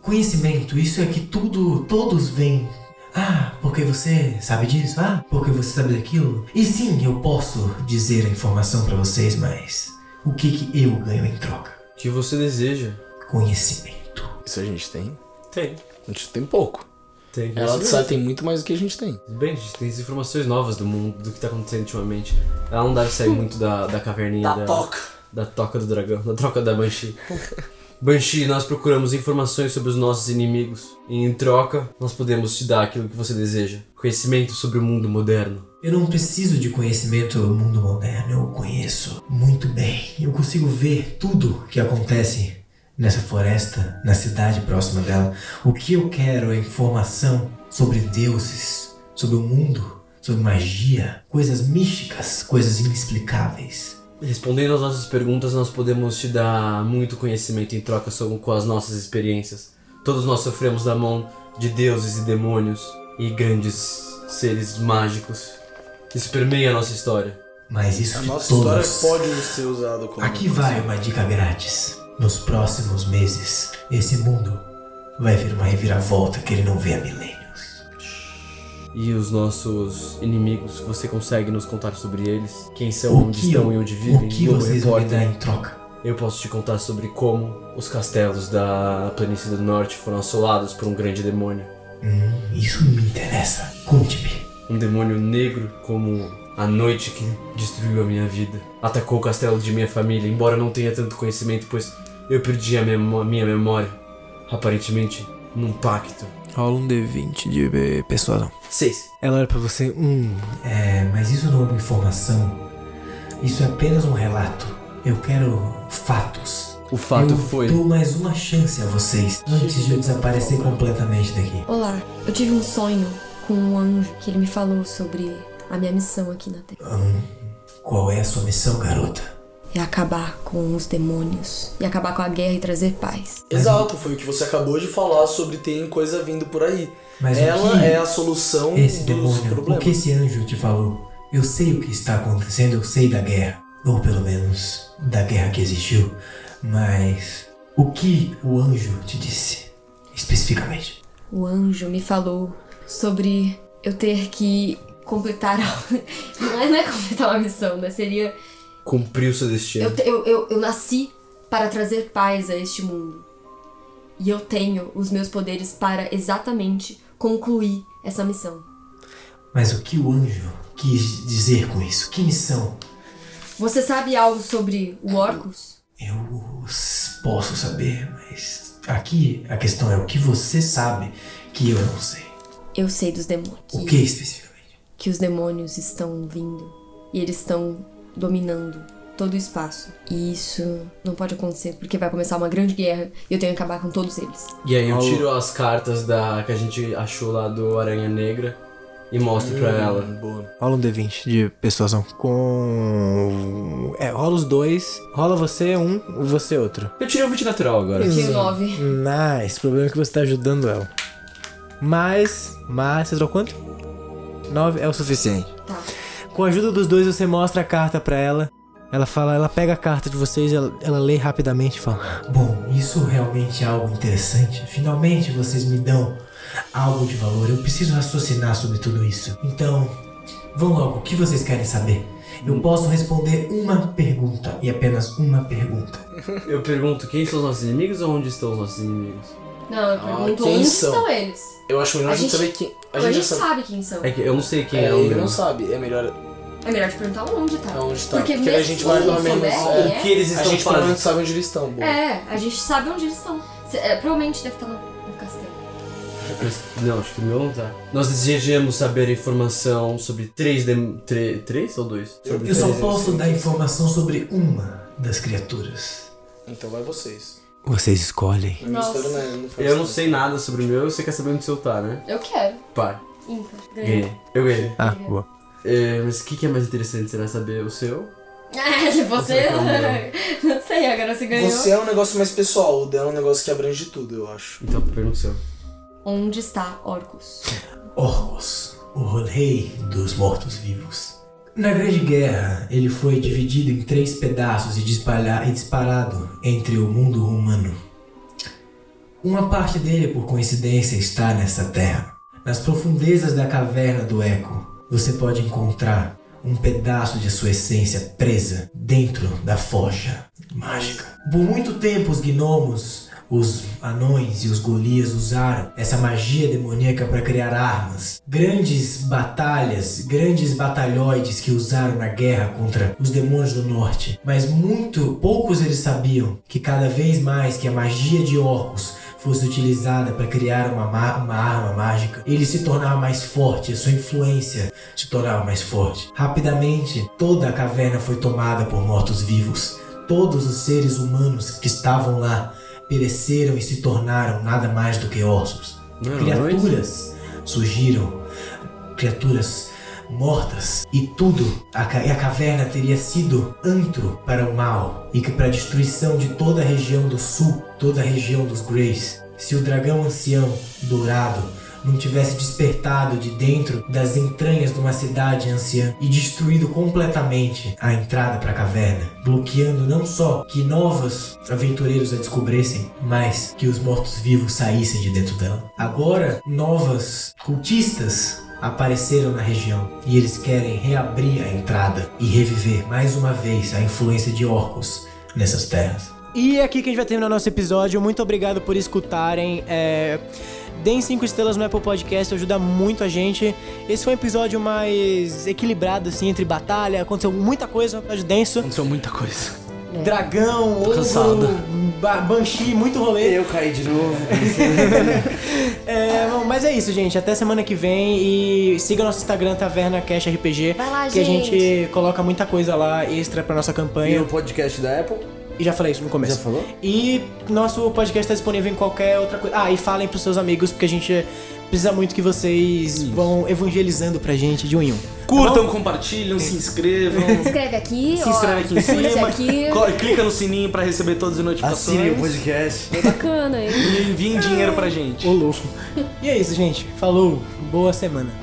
Conhecimento, isso é que tudo, todos vêm. Ah, porque você sabe disso? Ah, porque você sabe daquilo? E sim, eu posso dizer a informação pra vocês, mas o que que eu ganho em troca? O que você deseja? Conhecimento. Isso a gente tem? Tem. A gente tem pouco. Tem. Ela sabe tem muito mais do que a gente tem. Bem, a gente tem as informações novas do mundo, do que tá acontecendo ultimamente. Ela não deve sair muito da, da caverninha dela. Da toca do dragão, da troca da Banshee. Banshee, nós procuramos informações sobre os nossos inimigos. E em troca, nós podemos te dar aquilo que você deseja. Conhecimento sobre o mundo moderno. Eu não preciso de conhecimento do mundo moderno, eu conheço muito bem. Eu consigo ver tudo que acontece nessa floresta, na cidade próxima dela. O que eu quero é informação sobre deuses, sobre o mundo, sobre magia, coisas místicas, coisas inexplicáveis. Respondendo às nossas perguntas, nós podemos te dar muito conhecimento em troca sobre, com as nossas experiências. Todos nós sofremos da mão de deuses e demônios e grandes seres mágicos. Isso permeia a nossa história. Mas isso A nossa todos. história pode ser usada como. Aqui vai uma dica grátis. Nos próximos meses, esse mundo vai ver uma reviravolta que ele não vê há milênios. E os nossos inimigos, você consegue nos contar sobre eles? Quem são, O onde que estão eu- e onde vivem? O que vocês vão me Repórter. dar em troca? Eu posso te contar sobre como os castelos da planície do norte foram assolados por um grande demônio. Hum, isso me interessa. Conte-me. Um demônio negro como a noite que destruiu a minha vida. Atacou o castelo de minha família, embora não tenha tanto conhecimento, pois eu perdi a minha memória. Aparentemente, num pacto. Rola um D20 de eh, persuasão. Seis. Ela olha pra você, hum, É, mas isso não é uma informação. Isso é apenas um relato. Eu quero fatos. O fato eu foi. dou mais uma chance a vocês antes de eu desaparecer completamente daqui. Olá, eu tive um sonho com um anjo que ele me falou sobre a minha missão aqui na Terra. Hum, qual é a sua missão, garota? É acabar com os demônios e acabar com a guerra e trazer paz. Exato, foi o que você acabou de falar sobre tem coisa vindo por aí. Mas o Ela que é a solução esse dos demônio, o problemas. que esse anjo te falou? Eu sei o que está acontecendo, eu sei da guerra. Ou pelo menos da guerra que existiu. Mas o que o anjo te disse? Especificamente. O anjo me falou sobre eu ter que completar. a- Não é, não é completar uma missão, né? Seria. Cumpriu seu destino. Eu, te- eu, eu, eu nasci para trazer paz a este mundo. E eu tenho os meus poderes para exatamente concluir essa missão. Mas o que o anjo quis dizer com isso? Que missão? Você sabe algo sobre o Orcus? Eu posso saber, mas aqui a questão é o que você sabe que eu não sei. Eu sei dos demônios. O que especificamente? que os demônios estão vindo e eles estão dominando todo o espaço. E isso não pode acontecer porque vai começar uma grande guerra e eu tenho que acabar com todos eles. E aí eu tiro as cartas da que a gente achou lá do Aranha Negra e mostro pra ela. Boa. rola um D20 de persuasão. Com. É, rola os dois. Rola você um você outro. Eu tirei o 20 natural agora. Tiro nove. Nice. O problema é que você tá ajudando ela. Mas. Mas. Você trocou quanto? 9 é o suficiente. Tá. Com a ajuda dos dois, você mostra a carta pra ela. Ela fala, ela pega a carta de vocês, ela, ela lê rapidamente e fala: Bom, isso realmente é algo interessante. Finalmente vocês me dão algo de valor. Eu preciso raciocinar sobre tudo isso. Então, vão logo. O que vocês querem saber? Eu posso responder uma pergunta e apenas uma pergunta. Eu pergunto quem são os nossos inimigos ou onde estão os nossos inimigos? Não, eu pergunto quem onde são? estão eles. Eu acho melhor a, gente gente- saber quem. A A gente, gente, já sabe. sabe quem são. É que eu não sei quem É, é, ele não sabe. É melhor É melhor te perguntar onde tá. aonde tá. Porque Porque, a mesmo gente se vai você pelo não menos. é, é, O que eles a estão gente pelo fazendo? sabe onde eles estão. Boa. É, a gente sabe onde eles estão. Cê- é, provavelmente deve estar no, no castelo. Não, acho que o meu não tá. Nós desejamos saber informação sobre três dem... tre- Três ou dois? Sobre Eu só três posso dar informação sobre uma das criaturas. Então vai vocês. Vocês escolhem. Não, é- não faz Eu não sei nada sobre o meu, você quer saber onde o seu tá, né? Eu quero. Pai, Inca. Ganhei. ganhei. Eu ganhei. Ah, boa. É, mas o que, que é mais interessante? Será saber o seu? É, você. Não sei, agora você ganhou. Você é um negócio mais pessoal, o dela é um negócio que abrange tudo, eu acho. Então, pergunta o seu. Onde está Orcus? Orcus, o rei dos mortos-vivos. Na Grande Guerra, ele foi dividido em três pedaços e, e disparado entre o mundo humano. Uma parte dele, por coincidência, está nessa terra. Nas profundezas da caverna do Eco, você pode encontrar um pedaço de sua essência presa dentro da forja mágica. Por muito tempo, os gnomos, os anões e os golias usaram essa magia demoníaca para criar armas. Grandes batalhas, grandes batalhões que usaram na guerra contra os demônios do norte. Mas muito poucos eles sabiam que cada vez mais que a magia de Orcus fosse utilizada para criar uma, ma- uma arma mágica, ele se tornava mais forte, a sua influência se tornava mais forte. Rapidamente, toda a caverna foi tomada por mortos-vivos. Todos os seres humanos que estavam lá pereceram e se tornaram nada mais do que ossos. Não, Criaturas surgiram, criaturas mortas e tudo. A, e a caverna teria sido antro para o mal e que para a destruição de toda a região do sul, toda a região dos Greys. Se o dragão ancião dourado não tivesse despertado de dentro das entranhas de uma cidade anciã e destruído completamente a entrada para a caverna, bloqueando não só que novos aventureiros a descobrissem, mas que os mortos-vivos saíssem de dentro dela. Agora, novas cultistas apareceram na região e eles querem reabrir a entrada e reviver mais uma vez a influência de orcos nessas terras. E é aqui que a gente vai terminar nosso episódio. Muito obrigado por escutarem. É... Deem 5 estrelas no Apple Podcast, ajuda muito a gente. Esse foi um episódio mais equilibrado, assim, entre batalha. Aconteceu muita coisa, um episódio denso. Aconteceu muita coisa. Dragão, ogro, cansado. ba- banshee, muito rolê. Eu caí de novo. É, bom, mas é isso, gente. Até semana que vem. E siga nosso Instagram, Taverna Cash RPG. Vai lá, que a gente. gente coloca muita coisa lá extra pra nossa E campanha. no podcast da Apple? E já falei isso no começo. Já falou? E nosso podcast tá disponível em qualquer outra coisa. Ah, e falem pros seus amigos, porque a gente precisa muito que vocês vão evangelizando pra gente de um em um. Curtam, compartilham, se inscrevam. Se inscreve aqui, Se inscreve aqui em cima. aqui. Clica no sininho pra receber todas as notificações. Assinem o podcast. Bacana, hein? E enviem dinheiro pra gente. Ô louco. E é isso, gente. Falou. Boa semana.